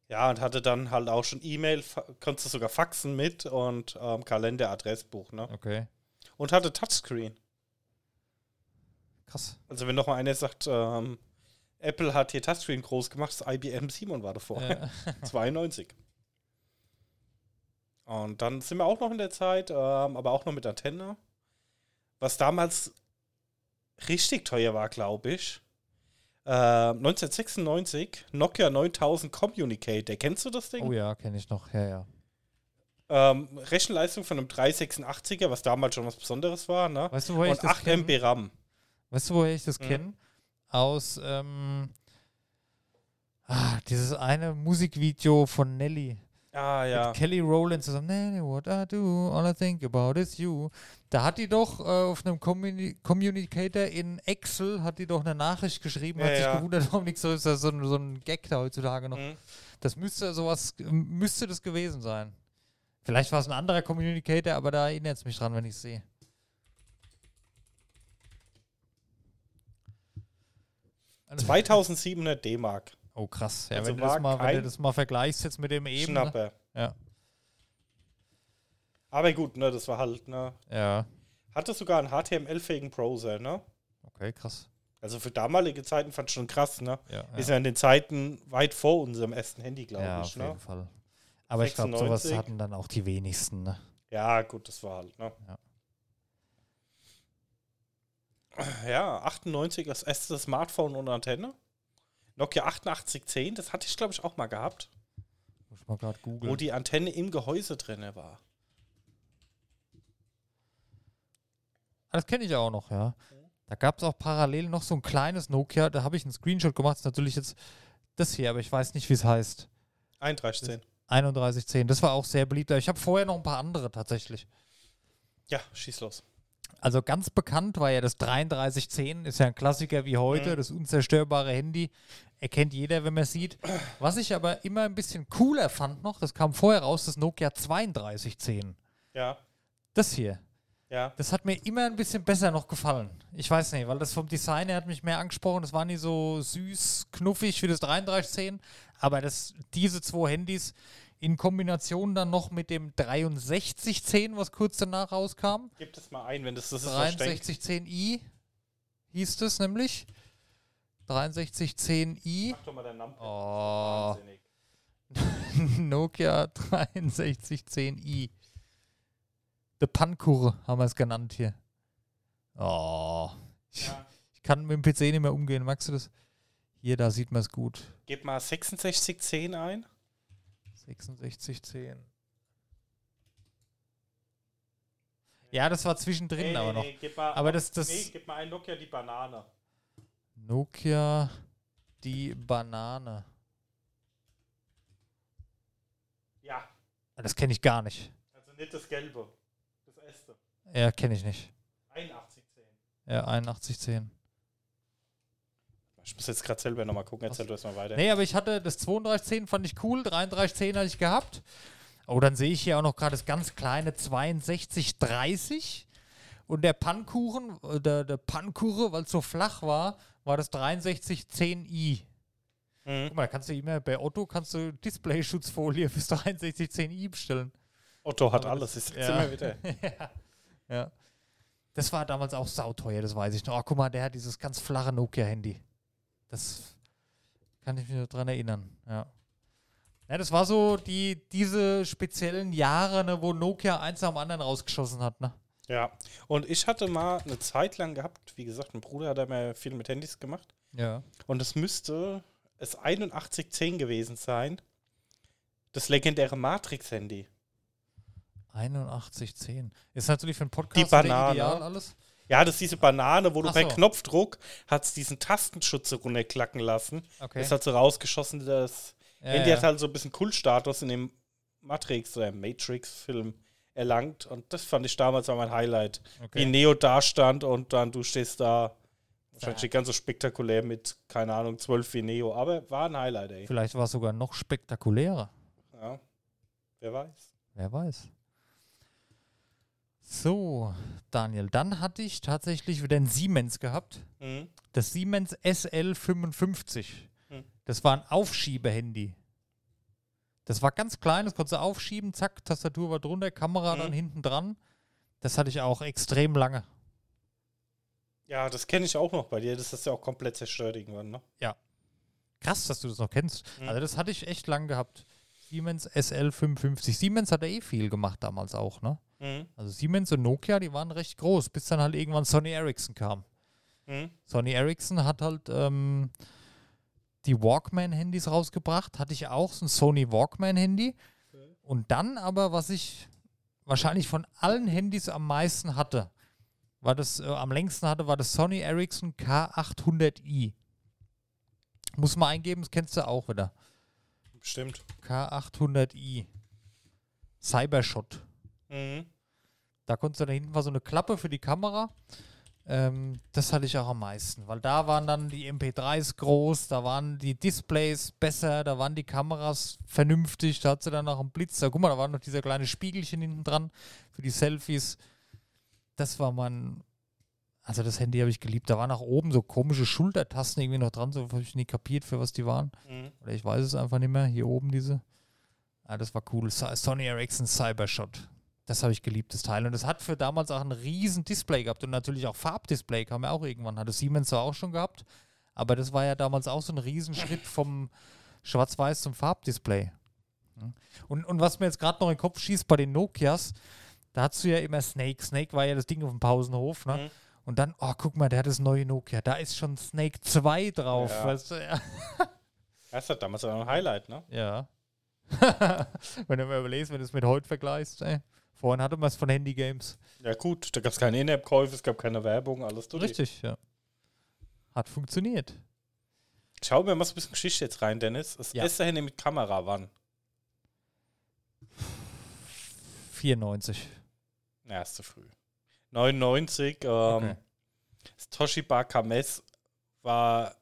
Ja, und hatte dann halt auch schon E-Mail, konntest du sogar faxen mit und ähm, Kalender, Adressbuch, ne? Okay. Und hatte Touchscreen. Krass. Also wenn noch mal einer sagt, ähm, Apple hat hier Touchscreen groß gemacht, das IBM Simon war davor. Ja. [LAUGHS] 92. Und dann sind wir auch noch in der Zeit, ähm, aber auch noch mit Antenne. Was damals richtig teuer war, glaube ich. Ähm, 1996, Nokia 9000 Communicator. Kennst du das Ding? oh ja, kenne ich noch. Ja, ja. Ähm, Rechenleistung von einem 386er, was damals schon was Besonderes war, ne? Weißt du, woher ich das 8 kenn? MB RAM. Weißt du, woher ich das Mhm. kenne? Aus ähm, ah, dieses eine Musikvideo von Nelly. Ah, ja. Mit Kelly Rowland zusammen. Nelly, what I do, all I think about is you. Da hat die doch äh, auf einem Communi Communicator in Excel, hat die doch eine Nachricht geschrieben, hat Ja, sich ja. gewundert, warum nichts so ist. Das ist so ein, so ein Gag da heutzutage noch. Mhm. Das müsste sowas, müsste das gewesen sein. Vielleicht war es ein anderer Communicator, aber da erinnert es mich dran, wenn ich es sehe. Also- 2700 D-Mark. Oh krass. Ja, Also wenn, du das mal, wenn du das mal vergleichst jetzt mit dem eben. Schnapper. Ja. Aber gut, ne, das war halt, ne. Ja. Hatte sogar einen HTML-fähigen Browser, ne? Okay, krass. Also für damalige Zeiten fand ich schon krass, ne? Ja, sind ja in den Zeiten weit vor unserem ersten Handy, glaube ja, ich, auf ne? jeden Fall. Aber ich glaube, sowas 96. hatten dann auch die wenigsten. Ne? Ja, gut, das war halt, ne? Ja. Ja, 98 das erste Smartphone und Antenne. Nokia 8810, das hatte ich, glaube ich, auch mal gehabt, Muss ich mal gerade wo googeln. die Antenne im Gehäuse drin war. Ah, Das kenne ich auch noch, ja. Da gab es auch parallel noch so ein kleines Nokia, da habe ich einen Screenshot gemacht. Das ist natürlich jetzt das hier, aber ich weiß nicht, wie es heißt. 3110. 3110. Das war auch sehr beliebt. Ich habe vorher noch ein paar andere tatsächlich. Ja, schieß los. Also ganz bekannt war ja das 3310, ist ja ein Klassiker wie heute, Mhm. das unzerstörbare Handy. Erkennt jeder, wenn man es sieht. Was ich aber immer ein bisschen cooler fand noch, das kam vorher raus, das Nokia 3210. Ja, Das hier. ja. Das hat mir immer ein bisschen besser noch gefallen. Ich weiß nicht, weil das vom Design her hat mich mehr angesprochen. Das war nie so süß, knuffig wie das 3310. Aber das, diese zwei Handys in Kombination dann noch mit dem 6310, was kurz danach rauskam. Gib das mal ein, wenn das, das ist versteckt. 6310i hieß es nämlich. 6310i. Mach doch mal deinen Namen. Oh. Wahnsinnig. [LAUGHS] Nokia 6310i. The Pankure haben wir es genannt hier. Oh. Ich, Ja. ich kann mit dem PC nicht mehr umgehen. Magst du das? Hier, da sieht man es gut. Gib mal 6610 ein. 6610. Ja, das war zwischendrin Nee, aber nee, noch. nee, gib mal, Aber das- das- Nee, gib mal ein Nokia die Banane. Nokia, die Banane. Ja. Das kenne ich gar nicht. Also nicht das Gelbe. Das erste. Ja, kenne ich nicht. 8110. Ja, 8110. Ich muss jetzt gerade selber nochmal gucken. Erzähl du erst mal weiter. Nee, aber ich hatte das 3210 fand ich cool, 3310 hatte ich gehabt. Oh, dann sehe ich hier auch noch gerade das ganz kleine 6230. Und der Pannkuchen, äh, der, der Pannkuchen, weil es so flach war, war das 6310i. Mhm. Guck mal, kannst du immer bei Otto kannst du Display-Schutzfolie [LAUGHS] fürs 6310i bestellen. Otto hat Aber alles. das- Ich sag's ja. immer wieder. [LAUGHS] ja. ja. Das war damals auch sauteuer, das weiß ich noch. Oh, guck mal, der hat dieses ganz flache Nokia-Handy. Das kann ich mich noch dran erinnern, ja. Ja, das war so die, diese speziellen Jahre, ne, wo Nokia eins am anderen rausgeschossen hat, ne? Ja. Und ich hatte mal eine Zeit lang gehabt, wie gesagt, mein Bruder hat einmal viel mit Handys gemacht. Ja. Und es müsste es 8110 gewesen sein. Das legendäre Matrix-Handy. 8110. Ist natürlich für einen Podcast Die Banane. ideal alles. Ja, das ist diese Banane, wo du Ach per so. Knopfdruck hat's diesen Tastenschutz runterklacken lassen. Okay. Das hat so rausgeschossen, das ja, Handy ja. hat halt so ein bisschen Kultstatus in dem Matrix oder Matrix-Film erlangt. Und das fand ich damals war mein Highlight. okay. Wie Neo da stand und dann du stehst da. Wahrscheinlich ganz so spektakulär mit, keine Ahnung, 12 wie Neo. Aber war ein Highlight, ey. Vielleicht war es sogar noch spektakulärer. Ja. Wer weiß. Wer weiß. So, Daniel, dann hatte ich tatsächlich wieder ein Siemens gehabt. Mhm. Das Siemens SL55. Hm. Das war ein Aufschiebehandy. Das war ganz klein, das konntest du aufschieben, zack, Tastatur war drunter, Kamera Hm. dann hinten dran. Das hatte ich auch extrem lange. Ja, das kenne ich auch noch bei dir. Das ist ja auch komplett zerstört irgendwann, ne? Krass, dass du das noch kennst. Hm. Also das hatte ich echt lang gehabt. Siemens SL55. Siemens hat ja eh viel gemacht damals auch, ne? Mhm. Also Siemens und Nokia, die waren recht groß, bis dann halt irgendwann Sony Ericsson kam. Mhm. Sony Ericsson hat halt ähm, die Walkman-Handys rausgebracht. Hatte ich auch, so ein Sony Walkman-Handy. Und dann aber, was ich wahrscheinlich von allen Handys am meisten hatte, war das, äh, am längsten hatte, war das Sony Ericsson K800i. Muss man eingeben, das kennst du auch wieder. Stimmt. K800i. Cybershot. Mhm. Da konntest du da hinten war so eine Klappe für die Kamera. Ähm, das hatte ich auch am meisten, weil da waren dann die MP3s groß, da waren die Displays besser, da waren die Kameras vernünftig, da hat sie dann noch einen Blitz. Da, guck mal, da war noch dieser kleine Spiegelchen hinten dran für die Selfies. Das war mein, also das Handy habe ich geliebt. Da waren nach oben so komische Schultertasten irgendwie noch dran, so habe ich nie kapiert, für was die waren. Mhm. Oder ich weiß es einfach nicht mehr. Hier oben diese. Ah, das war cool. Sony Ericsson Cybershot. Das habe ich geliebt, das Teil. Und es hat für damals auch ein riesen Display gehabt und natürlich auch Farbdisplay kam ja auch irgendwann. Hatte Siemens zwar auch schon gehabt, aber das war ja damals auch so ein Riesenschritt vom Schwarz-Weiß zum Farbdisplay. Und, und was mir jetzt gerade noch in den Kopf schießt bei den Nokias, da hast du ja immer Snake. Snake war ja das Ding auf dem Pausenhof, ne? Mhm. Und dann, oh, guck mal, der hat das neue Nokia. Da ist schon Snake 2 drauf. Ja. Weißt du? ja. [LAUGHS] Das hat damals auch ein Highlight, ne? Ja. [LAUGHS] wenn du mal überlegst, wenn du es mit heute vergleichst, ey. Vorhin hatte man es von Handy-Games. Ja, gut, da gab es keine In-App-Käufe, es gab keine Werbung, alles durch. Richtig, ja. Hat funktioniert. Schau mir mal so ein bisschen Geschichte jetzt rein, Dennis. Das Ja. erste Handy mit Kamera wann? 94. Ja, ist zu früh. 99, ähm, Okay. das Toshiba Kames war.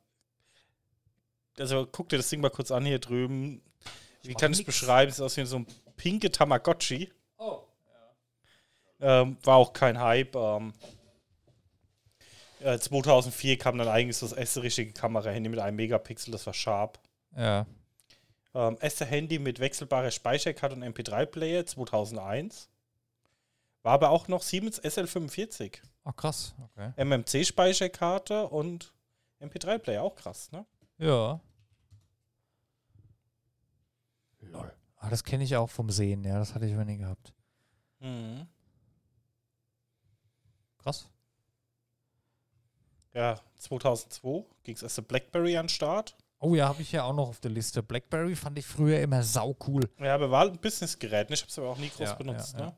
Also guck dir das Ding mal kurz an hier drüben. Wie mach kann ich es beschreiben? Es sieht aus wie so ein pinke Tamagotchi. Ähm, war auch kein Hype. Ähm, äh, 2004 kam dann eigentlich so das erste richtige Kamera-Handy mit einem Megapixel, das war Sharp. Ja. Ähm, erste Handy mit wechselbarer Speicherkarte und MP3-Player 2001. War aber auch noch Siemens SL45. Ach, krass. Okay. MMC-Speicherkarte und MP3-Player, auch krass, ne? Ja. Lol. Ah, das kenne ich auch vom Sehen, ja. Das hatte ich aber nie gehabt. Mhm. Krass. Ja, 2002 ging es erst der Blackberry an den Start. Oh ja, habe ich ja auch noch auf der Liste. Blackberry fand ich früher immer sau cool. Ja, aber war halt ein Businessgerät. ne? Ich habe es aber auch nie groß Ja, benutzt, ja, ne?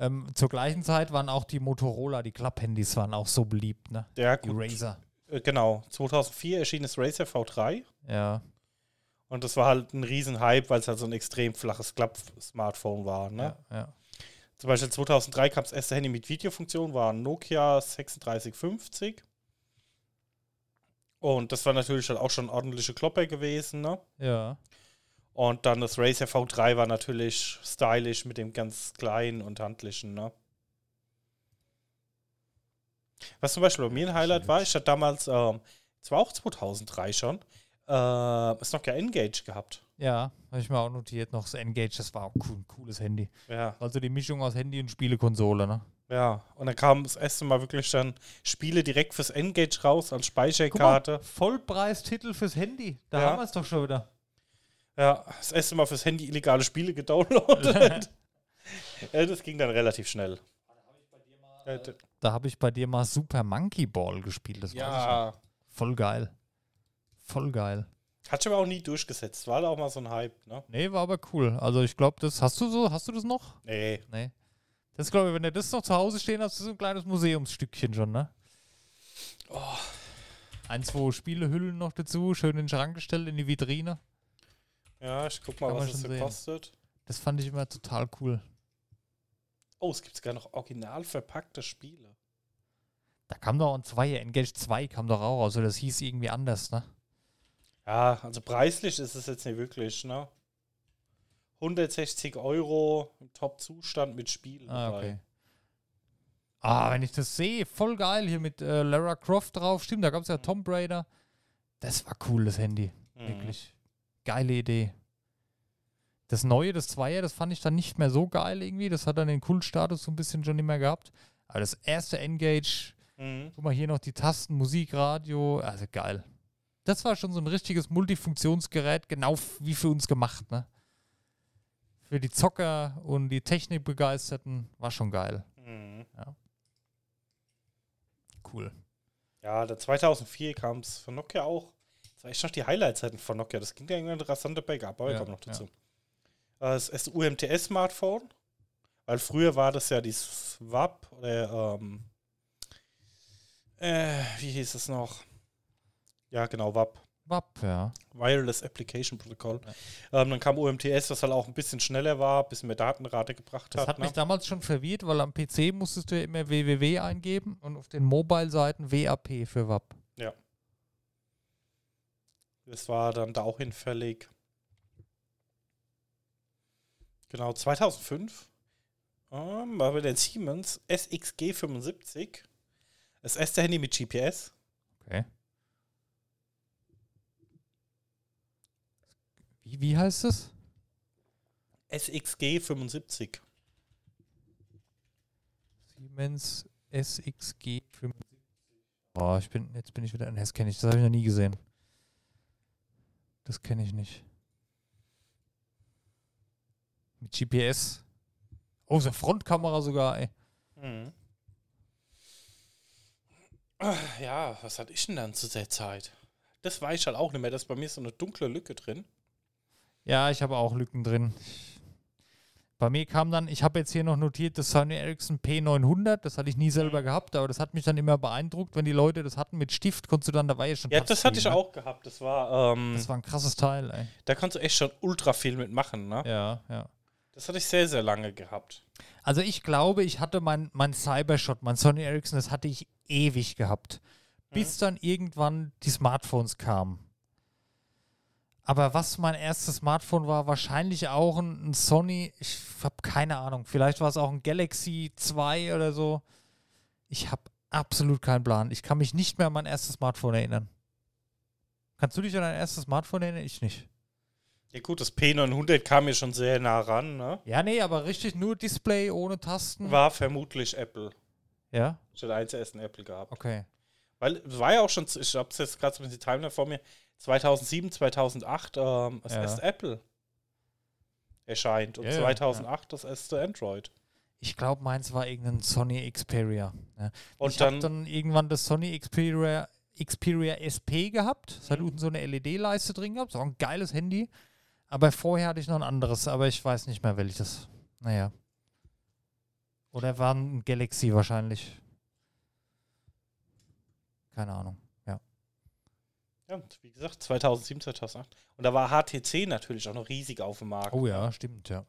Ähm, zur gleichen Zeit waren auch die Motorola, die Klapphandys waren auch so beliebt, ne? Ja, Die gut. Razer. Äh, Genau, 2004 erschien das Razer V3 Ja. Und das war halt ein Riesenhype, weil es halt so ein extrem flaches Klapp-Smartphone war. Ne? Ja, ja. Zum Beispiel 2003 kam das erste Handy mit Videofunktion, war Nokia 3650. Und das war natürlich halt auch schon ordentliche Klopper gewesen. Ne? ja. Und dann das Razer V3 war natürlich stylisch mit dem ganz kleinen und handlichen. Ne? Was zum Beispiel bei mir ein Highlight war, ich hatte damals, ähm, es war auch 2003 schon, äh, Nokia Engage gehabt. Ja, habe ich mir auch notiert. Noch das Engage, das war auch cool, ein cooles Handy. Ja, Also die Mischung aus Handy und Spielekonsole, ne? ja. Und dann kam das erste Mal wirklich dann Spiele direkt fürs Engage raus als Guck mal, Speicherkarte. Vollpreistitel fürs Handy. Da Ja. haben wir es doch schon wieder. Ja, das erste Mal fürs Handy illegale Spiele gedownloadet. [LAUGHS] ja, das ging dann relativ schnell. Da habe ich bei dir mal Super Monkey Ball gespielt. Das ja, Voll geil. Voll geil. Hat sich aber auch nie durchgesetzt. War da auch mal so ein Hype, ne? Nee, war aber cool. Also ich glaube, das hast du so, hast du das noch? Nee. Nee. Das glaube ich, wenn du das noch zu Hause stehen hast, ist so ein kleines Museumsstückchen schon, ne? Ein, zwei Spielehüllen noch dazu, schön in den Schrank gestellt, in die Vitrine. Ja, ich guck mal, Kann was es schon so kostet. Das fand ich immer total cool. Oh, es gibt sogar noch original verpackte Spiele. Da kam doch ein 2, Engage 2 kam doch auch, also das hieß irgendwie anders, ne? Ja, also preislich ist es jetzt nicht wirklich, ne? 160 Euro im Top-Zustand mit Spielen. Ah, dabei. okay. Ah, wenn ich das sehe, voll geil hier mit äh, Lara Croft drauf. Stimmt, da gab es ja Tomb Raider. Das war cool, das Handy. Mhm. Wirklich. Geile Idee. Das neue, das Zweier, das fand ich dann nicht mehr so geil irgendwie. Das hat dann den Kultstatus so ein bisschen schon nicht mehr gehabt. Aber das erste Engage, Mhm. guck mal hier noch die Tasten, Musik, Radio, also geil. Das war schon so ein richtiges Multifunktionsgerät, genau wie für uns gemacht, ne? Für die Zocker und die Technikbegeisterten war schon geil. Mhm. Cool. Ja, der 2004 kam es von Nokia auch. Das war echt noch die Highlight-Zeiten von Nokia. Das ging ja irgendwann rasante Backup, aber Ja, kommen noch dazu. Äh, Das ist UMTS-Smartphone. Weil früher war das ja die SWAP oder ähm, äh, wie hieß es noch? Ja, genau, WAP. WAP, ja. Wireless Application Protocol. Ähm, dann kam UMTS, was halt auch ein bisschen schneller war, ein bisschen mehr Datenrate gebracht Das hat. hat ne? mich damals schon verwirrt, weil am PC musstest du ja immer www eingeben und auf den Mobile-Seiten WAP für WAP. Das war dann da auch hinfällig. Genau, 2005 ähm, war bei den Siemens SXG 75. Das erste Handy mit GPS. Okay. Wie, wie heißt es? SXG 75. Siemens SXG 75. Oh, ich bin, jetzt bin ich wieder, das kenne ich, das habe ich noch nie gesehen. Das kenne ich nicht. Mit GPS. Oh, so Frontkamera sogar, ey. Mhm. Ja, was hatte ich denn dann zu der Zeit? Das weiß ich halt auch nicht mehr. Das ist bei mir so eine dunkle Lücke drin. Ja, ich habe auch Lücken drin. Bei mir kam dann, ich habe jetzt hier noch notiert, das Sony Ericsson P900, das hatte ich nie selber gehabt, aber das hat mich dann immer beeindruckt, wenn die Leute das hatten mit Stift, konntest du dann, da war ja schon Ja, das hatte ich Touchscreen, auch gehabt. Das war, ähm, Ne? Das war ein krasses Teil, ey. da kannst du echt schon ultra viel mitmachen, ne? Ja, ja. Das hatte ich sehr, sehr lange gehabt. Also ich glaube, ich hatte mein, mein Cybershot, mein Sony Ericsson, das hatte ich ewig gehabt. Bis dann irgendwann die Smartphones kamen. Aber was mein erstes Smartphone war, wahrscheinlich auch ein, ein Sony, ich habe keine Ahnung, vielleicht war es auch ein Galaxy 2 oder so. Ich habe absolut keinen Plan. Ich kann mich nicht mehr an mein erstes Smartphone erinnern. Kannst du dich an dein erstes Smartphone erinnern? Ich nicht. Ja gut, das P900 kam mir schon sehr nah ran, ne? Ja, nee, aber richtig nur Display ohne Tasten. War vermutlich Apple. ja, Ich hatte eins erst ein Apple gehabt. okay. Weil es war ja auch schon, ich habe jetzt gerade so ein bisschen Timeline vor mir, 2007, 2008 ähm, das Ja. erste Apple erscheint und Ja, ja, 2008 das erste Android. Ich glaube, meins war irgendein Sony Xperia. Ja. Und ich habe dann, irgendwann das Sony Xperia, Xperia SP gehabt. Es hat Mhm. unten so eine LED-Leiste drin gehabt. Das war ein geiles Handy. Aber vorher hatte ich noch ein anderes, aber ich weiß nicht mehr welches. Naja. Oder war ein Galaxy wahrscheinlich. Keine Ahnung. Ja. Wie gesagt, 2007, 2008. Und da war HTC natürlich auch noch riesig auf dem Markt. Oh ja, stimmt, ja.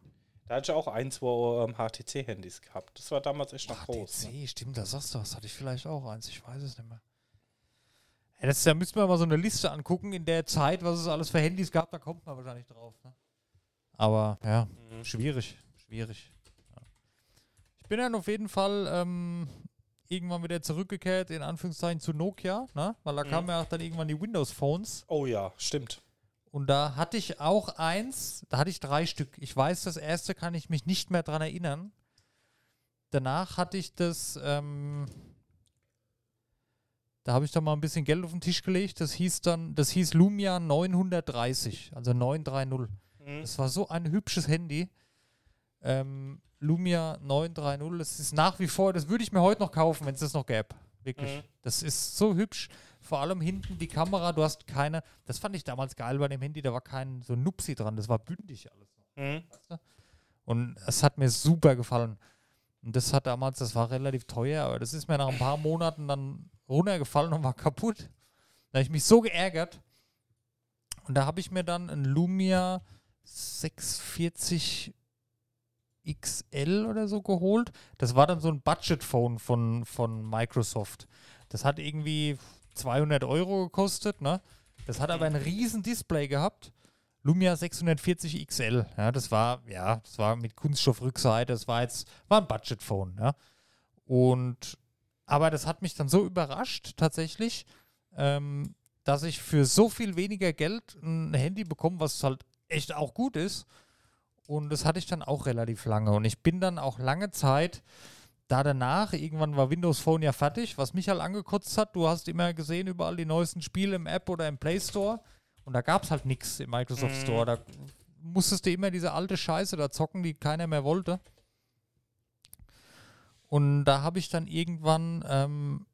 Da hatte ich auch ein, zwei ähm, HTC-Handys gehabt. Das war damals echt noch groß. HTC, Ne? stimmt, da sagst du was. Hatte ich vielleicht auch eins, ich weiß es nicht mehr. Ja, das, da müssten wir mal so eine Liste angucken in der Zeit, was es alles für Handys gab, da kommt man wahrscheinlich drauf. Ne? Aber ja, Mhm. schwierig, schwierig. Ja. Ich bin dann auf jeden Fall ähm, irgendwann wieder zurückgekehrt, in Anführungszeichen, zu Nokia, ne? weil da Mhm. kamen ja auch dann irgendwann die Windows-Phones. Oh ja, stimmt. Und da hatte ich auch eins, da hatte ich drei Stück. Ich weiß, das erste kann ich mich nicht mehr dran erinnern. Danach hatte ich das, ähm, da habe ich dann mal ein bisschen Geld auf den Tisch gelegt. Das hieß dann, das hieß Lumia 930, also 930. Mhm. Das war so ein hübsches Handy. Ähm, Lumia 930, das ist nach wie vor, das würde ich mir heute noch kaufen, wenn es das noch gäbe. Wirklich. Mhm. Das ist so hübsch. Vor allem hinten die Kamera, du hast keine, das fand ich damals geil bei dem Handy, da war kein so Nupsi dran, das war bündig alles. Mhm. Und es hat mir super gefallen. Und das hat damals, das war relativ teuer, aber das ist mir nach ein paar Monaten dann runtergefallen und war kaputt. Da habe ich mich so geärgert. Und da habe ich mir dann ein Lumia 640 XL oder so geholt. Das war dann so ein Budget-Phone von, von Microsoft. Das hat irgendwie 200 Euro gekostet, ne? Das hat aber ein riesen Display gehabt. Lumia 640 XL. Ja, das war, ja, das war mit Kunststoffrückseite, das war jetzt, war ein Budget-Phone, ja. Und, aber das hat mich dann so überrascht, tatsächlich, ähm, dass ich für so viel weniger Geld ein Handy bekomme, was halt echt auch gut ist. Und das hatte ich dann auch relativ lange. Und ich bin dann auch lange Zeit da danach, irgendwann war Windows Phone ja fertig, was mich halt angekotzt hat. Du hast immer gesehen, überall die neuesten Spiele im App oder im Play Store. Und da gab es halt nichts im Microsoft Mhm. Store. Da musstest du immer diese alte Scheiße da zocken, die keiner mehr wollte. Und da habe ich dann irgendwann ähm,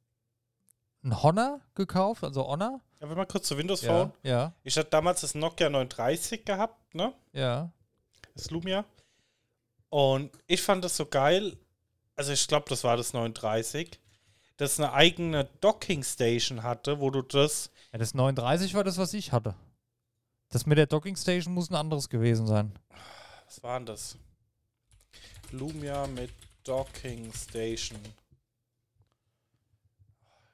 ein Honor gekauft, also Honor. Ja, wenn mal kurz zu Windows Phone. ja, Ich hatte damals das Nokia 930 gehabt, ne? ja. Das Lumia. Und ich fand das so geil. Also ich glaube, das war das 930. Das eine eigene Docking Station hatte, wo du das. Ja, das 39 war das, was ich hatte. Das mit der Docking Station muss ein anderes gewesen sein. Was war denn das? Lumia mit Docking Station.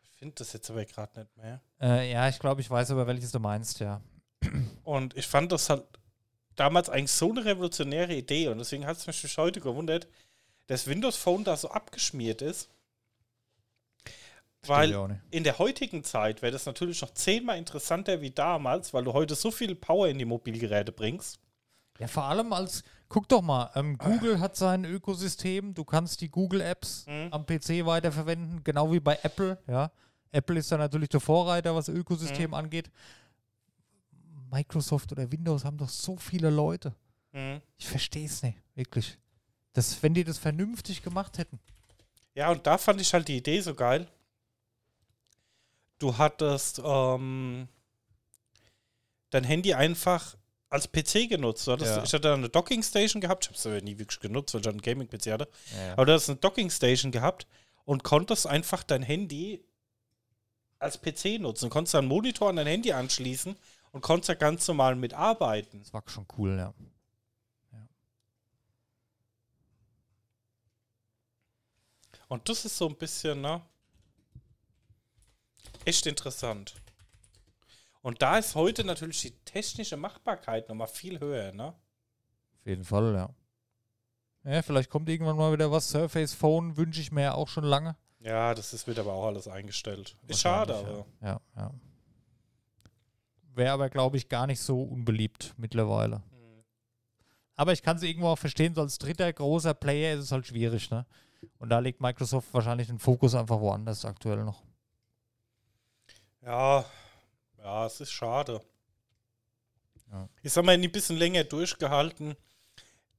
Ich finde das jetzt aber gerade nicht mehr. Äh, ja, ich glaube, ich weiß aber, welches du meinst, ja. Und ich fand das halt damals eigentlich so eine revolutionäre Idee. Und deswegen hat es mich bis heute gewundert, dass Windows Phone da so abgeschmiert ist. Weil in der heutigen Zeit wäre das natürlich noch zehnmal interessanter wie damals, weil du heute so viel Power in die Mobilgeräte bringst. Ja, vor allem als, guck doch mal, ähm, Google hat sein Ökosystem, du kannst die Google-Apps Mhm. am PC weiterverwenden, genau wie bei Apple, ja. Apple ist da natürlich der Vorreiter, was Ökosystem angeht. Microsoft oder Windows haben doch so viele Leute. Mhm. Ich verstehe es nicht, wirklich. Das, wenn die das vernünftig gemacht hätten. Ja, und da fand ich halt die Idee so geil. Du hattest ähm, dein Handy einfach als PC genutzt. Hattest, Ja. Ich hatte eine Docking Station gehabt. Ich habe es aber nie wirklich genutzt, weil ich einen Gaming-PC hatte. Ja, Aber du hast eine Docking Station gehabt und konntest einfach dein Handy als PC nutzen. Du konntest einen Monitor an dein Handy anschließen und konntest da ganz normal mitarbeiten. Das war schon cool, ja. Und das ist so ein bisschen, ne? Echt interessant. Und da ist heute natürlich die technische Machbarkeit nochmal viel höher, ne? Auf jeden Fall, ja. Ja, vielleicht kommt irgendwann mal wieder was. Surface Phone wünsche ich mir ja auch schon lange. Ja, das ist, wird aber auch alles eingestellt. Ist schade, aber. Ja, ja. ja. Wäre aber, glaube ich, gar nicht so unbeliebt mittlerweile. Hm. Aber ich kann es irgendwo auch verstehen, so als dritter großer Player ist es halt schwierig, ne? Und da legt Microsoft wahrscheinlich den Fokus einfach woanders aktuell noch. Ja, ja, es ist schade. Ja. Ich sag mal, ein bisschen länger durchgehalten.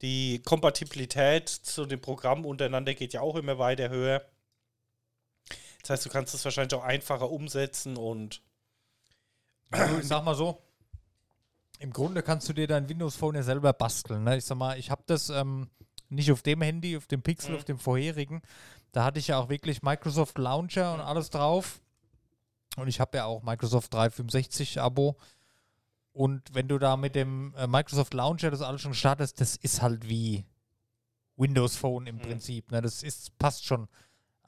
Die Kompatibilität zu dem Programm untereinander geht ja auch immer weiter höher. Das heißt, du kannst es wahrscheinlich auch einfacher umsetzen und Also, ich sag mal so, im Grunde kannst du dir dein Windows Phone ja selber basteln. Ne? Ich sag mal, ich habe das ähm, nicht auf dem Handy, auf dem Pixel, Mhm. auf dem vorherigen. Da hatte ich ja auch wirklich Microsoft Launcher und alles drauf. Und ich habe ja auch Microsoft 365 Abo. Und wenn du da mit dem äh, Microsoft Launcher das alles schon startest, das ist halt wie Windows Phone im Mhm. Prinzip. Ne? Das ist, passt schon.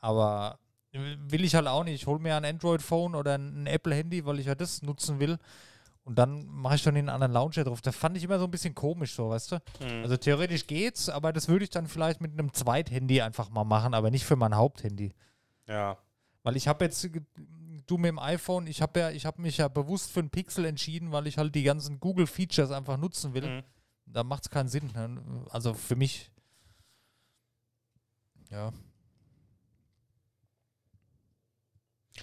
Aber will ich halt auch nicht. Ich hole mir ein Android Phone oder ein Apple Handy, weil ich ja das nutzen will. Und dann mache ich dann den anderen Launcher drauf. Das fand ich immer so ein bisschen komisch, so, weißt du? Mhm. Also theoretisch geht's, aber das würde ich dann vielleicht mit einem Zweithandy einfach mal machen, aber nicht für mein Haupthandy. ja. Weil ich habe jetzt, du mit dem iPhone, ich habe ja, ich habe mich ja bewusst für ein Pixel entschieden, weil ich halt die ganzen Google-Features einfach nutzen will. Mhm. Da macht es keinen Sinn. Ne? Also für mich. Ja.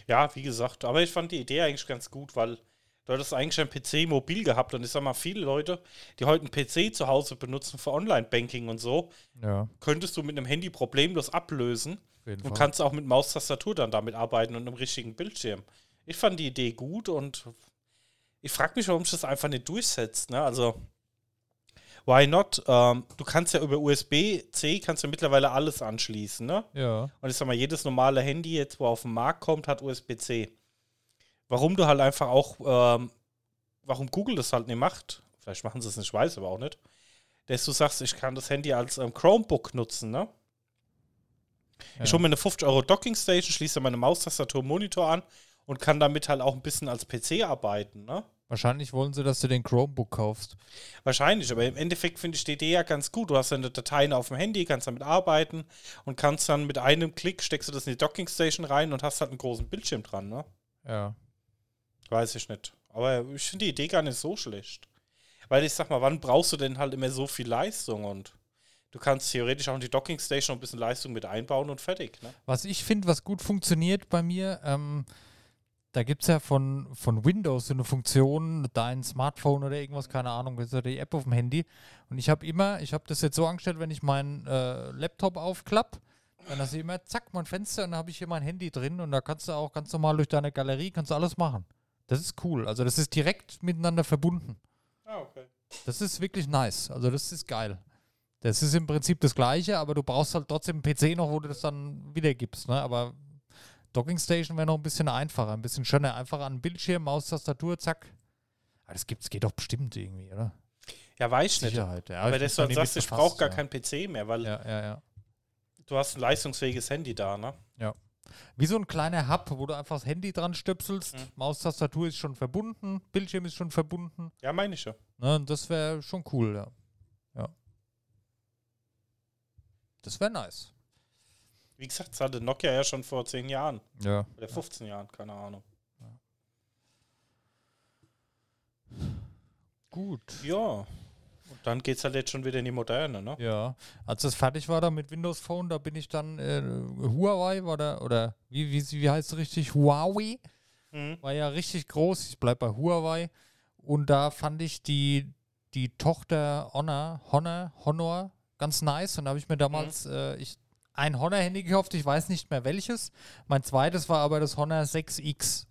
Ja, wie gesagt, aber ich fand die Idee eigentlich ganz gut, weil du hattest eigentlich ein PC mobil gehabt und ich sag mal, viele Leute, die heute einen PC zu Hause benutzen für Online-Banking und so, Ja, könntest du mit einem Handy problemlos ablösen und Fall. kannst auch mit Maustastatur dann damit arbeiten und einem richtigen Bildschirm. Ich fand die Idee gut und ich frage mich, warum sich das einfach nicht durchsetzt. Ne? Also, why not? Ähm, du kannst ja über USB-C kannst du mittlerweile alles anschließen, ne? Ja. Und ich sag mal, jedes normale Handy jetzt, wo auf den Markt kommt, hat USB-C. Warum du halt einfach auch, ähm, warum Google das halt nicht macht, vielleicht machen sie es nicht, ich weiß aber auch nicht, dass du sagst, ich kann das Handy als ähm, Chromebook nutzen, ne? ja. Ich hole mir eine 50 Euro Dockingstation, schließe meine Maustastatur, Monitor an und kann damit halt auch ein bisschen als PC arbeiten, ne? Wahrscheinlich wollen sie, dass du den Chromebook kaufst. Wahrscheinlich, aber im Endeffekt finde ich die Idee ja ganz gut. Du hast deine Dateien auf dem Handy, kannst damit arbeiten und kannst dann mit einem Klick steckst du das in die Dockingstation rein und hast halt einen großen Bildschirm dran, ne? Ja. Weiß ich nicht. Aber ich finde die Idee gar nicht so schlecht. Weil ich sag mal, wann brauchst du denn halt immer so viel Leistung und du kannst theoretisch auch in die Dockingstation noch ein bisschen Leistung mit einbauen und fertig, ne? Was ich finde, was gut funktioniert bei mir, ähm, da gibt es ja von, von Windows so eine Funktion, dein Smartphone oder irgendwas, keine Ahnung, ja die App auf dem Handy. Und ich habe immer, ich habe das jetzt so angestellt, wenn ich meinen äh, Laptop aufklappe, dann hast du immer, zack, mein Fenster und dann habe ich hier mein Handy drin und da kannst du auch ganz normal durch deine Galerie, kannst du alles machen. Das ist cool. Also das ist direkt miteinander verbunden. Ah, okay. Das ist wirklich nice. Also das ist geil. Das ist im Prinzip das Gleiche, aber du brauchst halt trotzdem einen PC noch, wo du das dann wiedergibst. Ne? Aber Docking Station wäre noch ein bisschen einfacher, ein bisschen schöner. Einfach an den Bildschirm, Maustastatur, zack. Aber das gibt's, geht doch bestimmt irgendwie, oder? Ja, weiß ich nicht. Sicherheit. Ja, Aber dass bin du sagst, ich brauche gar befasst, keinen PC mehr, weil ja. Ja, ja, ja. du hast ein leistungsfähiges Handy da, ne? Wie so ein kleiner Hub, wo du einfach das Handy dran stöpselst. Mhm. Maustastatur ist schon verbunden, Bildschirm ist schon verbunden. Ja, meine ich ja. Ne? Das wäre schon cool, ja. Ja. Das wäre nice. Wie gesagt, das hatte Nokia ja schon vor 10 Jahren Ja. oder 15 Jahren, keine Ahnung. Gut. Ja. Und dann geht es halt jetzt schon wieder in die Moderne, ne? Ja, als das fertig war da mit Windows Phone, da bin ich dann äh, Huawei war da, oder wie, wie, wie heißt es richtig? Huawei Mhm. war ja richtig groß. Ich bleib bei Huawei. Und da fand ich die, die Tochter Honor, Honor, Honor ganz nice. Und da habe ich mir damals äh, ich, ein Honor-Handy gekauft, ich weiß nicht mehr welches. Mein zweites war aber das Honor 6X.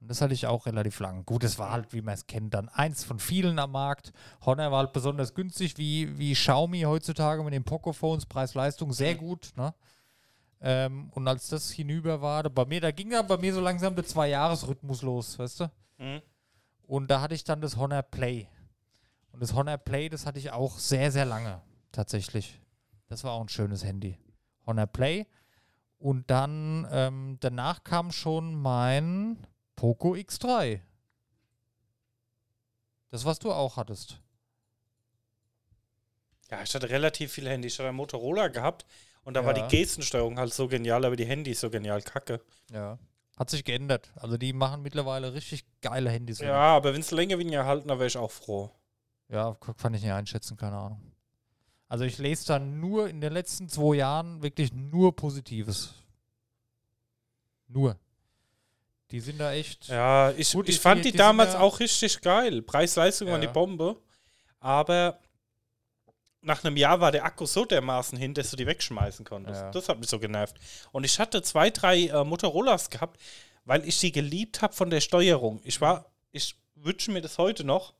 Und das hatte ich auch relativ lang. Gut, es war halt, wie man es kennt, dann eins von vielen am Markt. Honor war halt besonders günstig, wie, wie Xiaomi heutzutage mit den Poco-Phones, Preis-Leistung, sehr gut. Ne? Ähm, und als das hinüber war, da bei mir, da ging ja bei mir so langsam der Zwei-Jahres-Rhythmus los, weißt du? Mhm. Und da hatte ich dann das Honor Play. Und das Honor Play, das hatte ich auch sehr, sehr lange, tatsächlich. Das war auch ein schönes Handy. Honor Play. Und dann, ähm, danach kam schon mein Poco X3. Das, was du auch hattest. Ja, ich hatte relativ viele Handys. Ich hatte einen Motorola gehabt und da war die Ja. Gestensteuerung halt so genial, aber die Handys so genial kacke. Ja. Hat sich geändert. Also die machen mittlerweile richtig geile Handys. Ja, aber wenn es länger wie ein Jahr halten, dann wäre ich auch froh. Ja, kann ich nicht einschätzen, keine Ahnung. Also ich lese da nur in den letzten zwei Jahren wirklich nur Positives. Nur. Die sind da echt. Ja, ich, Gut, ich die- fand die- die, die damals ja- auch richtig geil. Preis-Leistung waren die Ja. Bombe. Aber nach einem Jahr war der Akku so dermaßen hin, dass du die wegschmeißen konntest. Ja. Das hat mich so genervt. Und ich hatte zwei, drei äh, Motorolas gehabt, weil ich sie geliebt habe von der Steuerung. Ich war, ich wünsche mir das heute noch.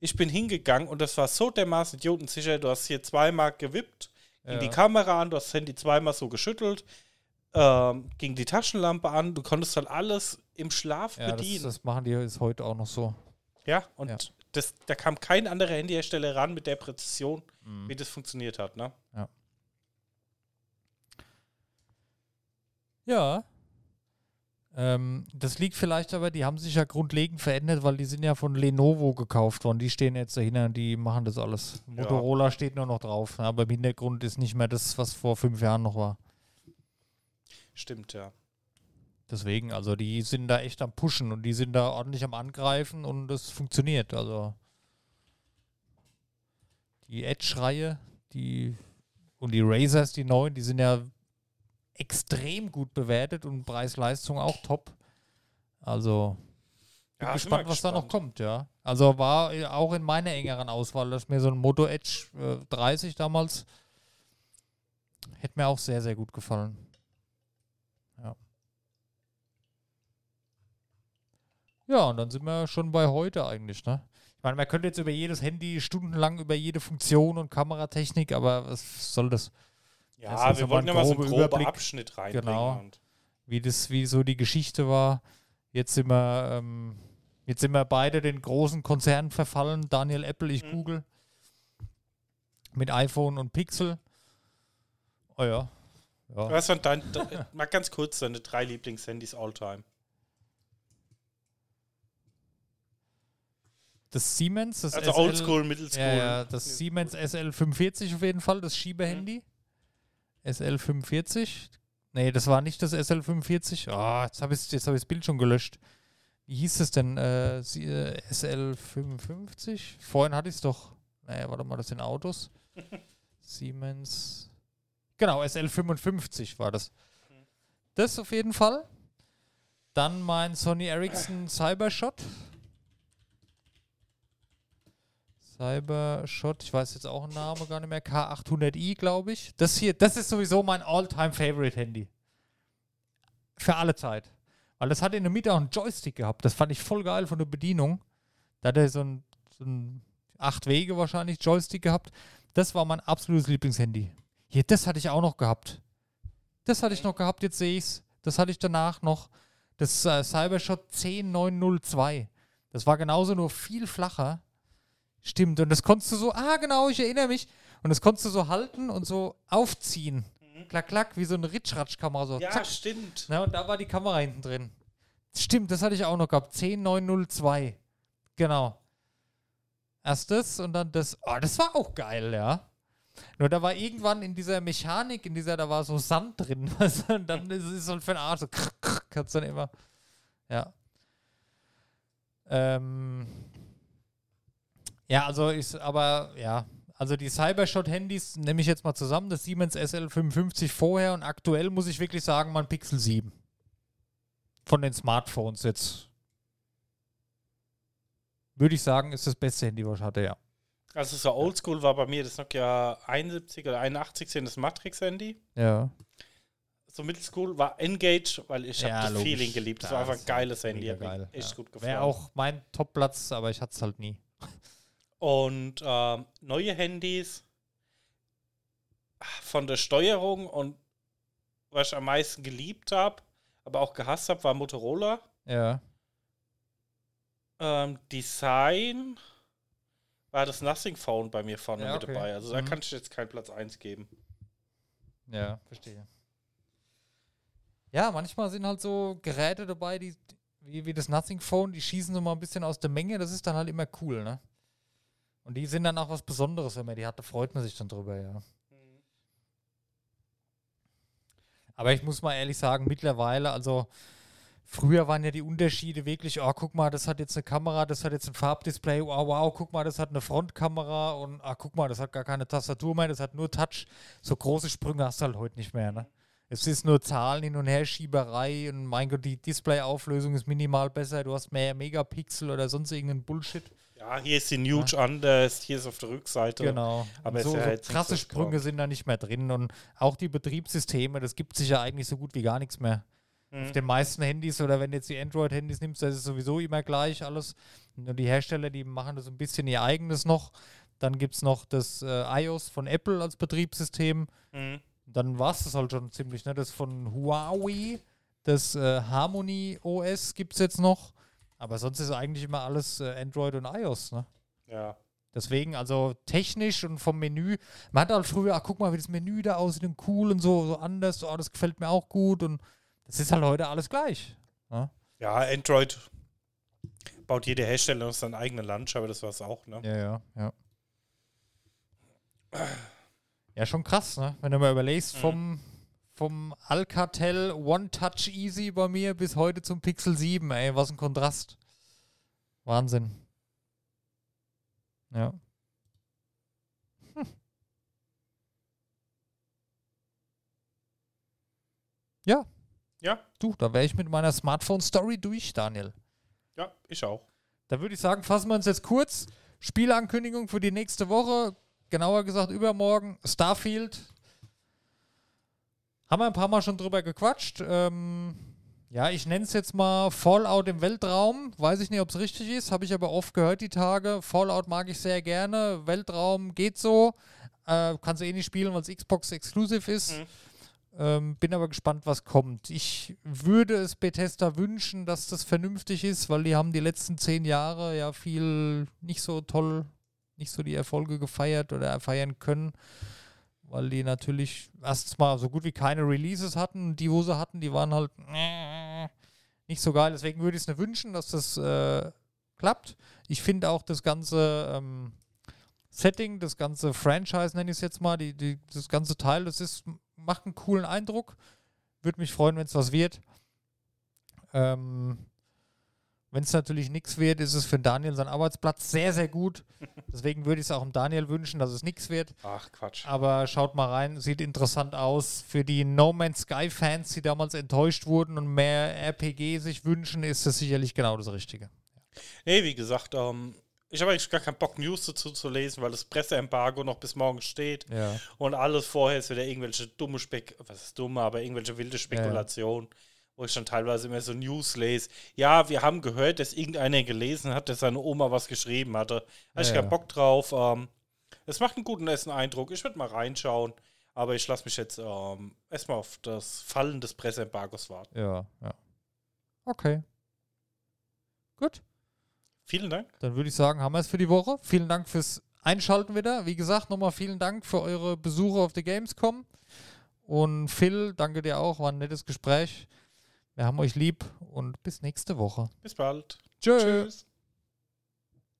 Ich bin hingegangen und das war so dermaßen idiotensicher. Du hast hier zweimal gewippt, ging Ja. die Kamera an, du hast das Handy zweimal so geschüttelt. ähm, ging die Taschenlampe an, du konntest halt alles im Schlaf Ja, das, bedienen. das machen die ist heute auch noch so. ja, und Ja. Das, da kam kein anderer Handyhersteller ran mit der Präzision, Mhm. wie das funktioniert hat. Ne? Ja. Ähm, das liegt vielleicht aber, die haben sich ja grundlegend verändert, weil die sind ja von Lenovo gekauft worden. Die stehen jetzt dahinter und die machen das alles. Motorola steht nur noch drauf. Aber im Hintergrund ist nicht mehr das, was vor fünf Jahren noch war. Stimmt, ja. Deswegen, also die sind da echt am Pushen und die sind da ordentlich am Angreifen und es funktioniert. Also die Edge-Reihe, die und die Razers, die neuen, die sind ja extrem gut bewertet und Preis-Leistung auch top. Also bin Ja, gespannt, was da noch gespannt. kommt, ja. Also war äh, auch in meiner engeren Auswahl, dass mir so ein Moto Edge äh, 30 damals hätte mir auch sehr, sehr gut gefallen. Ja. Ja, und dann sind wir schon bei heute eigentlich, ne? Ich meine, man könnte jetzt über jedes Handy stundenlang über jede Funktion und Kameratechnik, aber was soll das? Ja, ist wir wollten ja mal so einen groben Überblick. Abschnitt reinbringen. Genau. Wie das, wie so die Geschichte war. Jetzt sind wir, ähm, jetzt sind wir beide den großen Konzernen verfallen. Daniel Apple, ich Mhm. Google. Mit iPhone und Pixel. Oh ja. ja. Was waren dein, de- mal ganz kurz deine drei Lieblingshandys all time? Das Siemens, das Also SL, Oldschool, Middleschool. Ja, ja, das Siemens SL45 auf jeden Fall, das Schiebehandy. SL45. Nee, das war nicht das SL45. Ah, jetzt habe ich hab das Bild schon gelöscht. Wie hieß es denn? Äh, Sie- äh, SL55? Vorhin hatte ich es doch. Naja, warte mal, das sind Autos. [LAUGHS] Siemens. Genau, SL55 war das. Das auf jeden Fall. Dann mein Sony Ericsson Cybershot. Cybershot, ich weiß jetzt auch einen Namen gar nicht mehr, K800i, glaube ich. Das hier, das ist sowieso mein All-Time-Favorite-Handy. Für alle Zeit. Weil das hatte in der Mitte auch einen Joystick gehabt. Das fand ich voll geil von der Bedienung. Da hat er so ein, so ein acht Wege wahrscheinlich Joystick gehabt. Das war mein absolutes Lieblingshandy. Hier, das hatte ich auch noch gehabt. Das hatte ich noch gehabt, jetzt sehe ich's. Das hatte ich danach noch. Das äh, Cybershot 10902. Das war genauso nur viel flacher. Stimmt, und das konntest du so, ah genau, ich erinnere mich. Und das konntest du so halten und so aufziehen. Klack, klack, wie so eine Ritschratsch-Kamera. So, Ja, zack. stimmt. Na, und da war die Kamera hinten drin. Stimmt, das hatte ich auch noch gehabt. 10902. Genau. Erst das und dann das. Oh, das war auch geil, ja. Nur da war irgendwann in dieser Mechanik, in dieser, da war so Sand drin. weißt du, und dann ist es so für den Arsch so krr, krr, dann immer. Ja. Ähm. Ja, also ist, aber ja, also die Cybershot-Handys nehme ich jetzt mal zusammen, das Siemens SL55 vorher und aktuell muss ich wirklich sagen, mein Pixel 7. Von den Smartphones jetzt. Würde ich sagen, ist das beste Handy, was ich hatte, ja. Also so Oldschool war bei mir das Nokia 71 oder 81 sind das Matrix-Handy. Ja. So Middleschool war Engage, weil ich habe Ja, das logisch. Feeling geliebt. Das war einfach das ein geiles Handy. geil, echt ja. gut gefallen. Wäre auch mein Topplatz, aber ich hatte es halt nie. Und ähm, neue Handys von der Steuerung und was ich am meisten geliebt habe, aber auch gehasst habe, war Motorola. Ja. Ähm, Design war das Nothing Phone bei mir vorne Ja, mit okay. dabei. Also da Mhm. kann ich jetzt keinen Platz 1 geben. Ja, verstehe. Ja, manchmal sind halt so Geräte dabei, die, wie, wie das Nothing Phone, die schießen so mal ein bisschen aus der Menge. Das ist dann halt immer cool, ne? Und die sind dann auch was Besonderes, wenn man die hat. Da freut man sich dann drüber, ja. Aber ich muss mal ehrlich sagen, mittlerweile, also früher waren ja die Unterschiede wirklich, oh, guck mal, das hat jetzt eine Kamera, das hat jetzt ein Farbdisplay, wow, wow, guck mal, das hat eine Frontkamera und ah, guck mal, das hat gar keine Tastatur mehr, das hat nur Touch. So große Sprünge hast du halt heute nicht mehr, ne? Es ist nur Zahlen hin und her, Schieberei und mein Gott, die Displayauflösung ist minimal besser, du hast mehr Megapixel oder sonst irgendeinen Bullshit. Ja, hier ist die Nuge anders, hier ist auf der Rückseite. Genau. Aber so, ist ja so jetzt krasse so Sprünge sind da nicht mehr drin und auch die Betriebssysteme, das gibt sich ja eigentlich so gut wie gar nichts mehr. Mhm. Auf den meisten Handys oder wenn du jetzt die Android-Handys nimmst, das ist sowieso immer gleich alles. Nur die Hersteller, die machen das ein bisschen ihr eigenes noch. Dann gibt es noch das äh, iOS von Apple als Betriebssystem. Mhm. Dann war es das halt schon ziemlich, ne? Das von Huawei, das äh, Harmony OS gibt es jetzt noch. Aber sonst ist eigentlich immer alles äh, Android und iOS, ne? Ja. Deswegen, also technisch und vom Menü, man hat halt früher, ach, guck mal, wie das Menü da aussieht und cool und so, so anders, oh, das gefällt mir auch gut und das ist halt heute alles gleich. Ne? Ja, Android baut jede Hersteller noch seinen eigenen Lunch, aber das war es auch, ne? Ja, ja, ja. Ja, schon krass, ne? Wenn du mal überlegst, Mhm. vom, vom Alcatel One Touch Easy bei mir bis heute zum Pixel 7, ey, was ein Kontrast. Wahnsinn. Ja. Ja, Ja, du, da wäre ich mit meiner Smartphone-Story durch, Daniel. ja, ich auch. Da würde ich sagen, fassen wir uns jetzt kurz. Spielankündigung für die nächste Woche, genauer gesagt übermorgen, Starfield. Haben wir ein paar Mal schon drüber gequatscht. Ähm, ja, ich nenne es jetzt mal Fallout im Weltraum. Weiß ich nicht, ob es richtig ist, habe ich aber oft gehört die Tage. Fallout mag ich sehr gerne. Weltraum geht so. Äh, kannst du eh nicht spielen, weil es Xbox Exclusive ist. Mhm. Ähm, bin aber gespannt, was kommt. Ich würde es Bethesda wünschen, dass das vernünftig ist, weil die haben die letzten zehn Jahre ja viel nicht so toll, nicht so die Erfolge gefeiert oder feiern können, weil die natürlich erstens mal so gut wie keine Releases hatten. Die, wo sie hatten, die waren halt nicht so geil. Deswegen würde ich es mir wünschen, dass das äh, klappt. Ich finde auch das ganze ähm, Setting, das ganze Franchise, nenne ich es jetzt mal, die, die, das ganze Teil, das ist, macht einen coolen Eindruck. Würde mich freuen, wenn es was wird. Ähm, wenn es natürlich nichts wird, ist es für Daniel sein Arbeitsplatz sehr, sehr gut. [LAUGHS] Deswegen würde ich es auch dem Daniel wünschen, dass es nichts wird. Ach, Quatsch. Aber schaut mal rein, sieht interessant aus. Für die No Man's Sky Fans, die damals enttäuscht wurden und mehr RPG sich wünschen, ist das sicherlich genau das Richtige. Nee, wie gesagt, ähm, ich habe eigentlich gar keinen Bock, News dazu zu lesen, weil das Presseembargo noch bis morgen steht. Ja. Und alles vorher ist wieder irgendwelche dumme Spek was ist dumme, aber irgendwelche wilde Spekulationen, wo ich dann teilweise immer so News lese. Ja, wir haben gehört, dass irgendeiner gelesen hat, dass seine Oma was geschrieben hatte. Habe ich Ja, keinen ja. Bock drauf. Ähm, es macht einen guten ersten Eindruck. Ich würde mal reinschauen, aber ich lasse mich jetzt ähm, erstmal auf das Fallen des Presseembargos warten. Ja, ja. Okay. Gut. Vielen Dank. Dann würde ich sagen, haben wir es für die Woche. Vielen Dank fürs Einschalten wieder. Wie gesagt, nochmal vielen Dank für eure Besuche auf der Gamescom. Und Phil, danke dir auch. War ein nettes Gespräch. Wir haben euch lieb und bis nächste Woche. Bis bald. Tschö. Tschüss.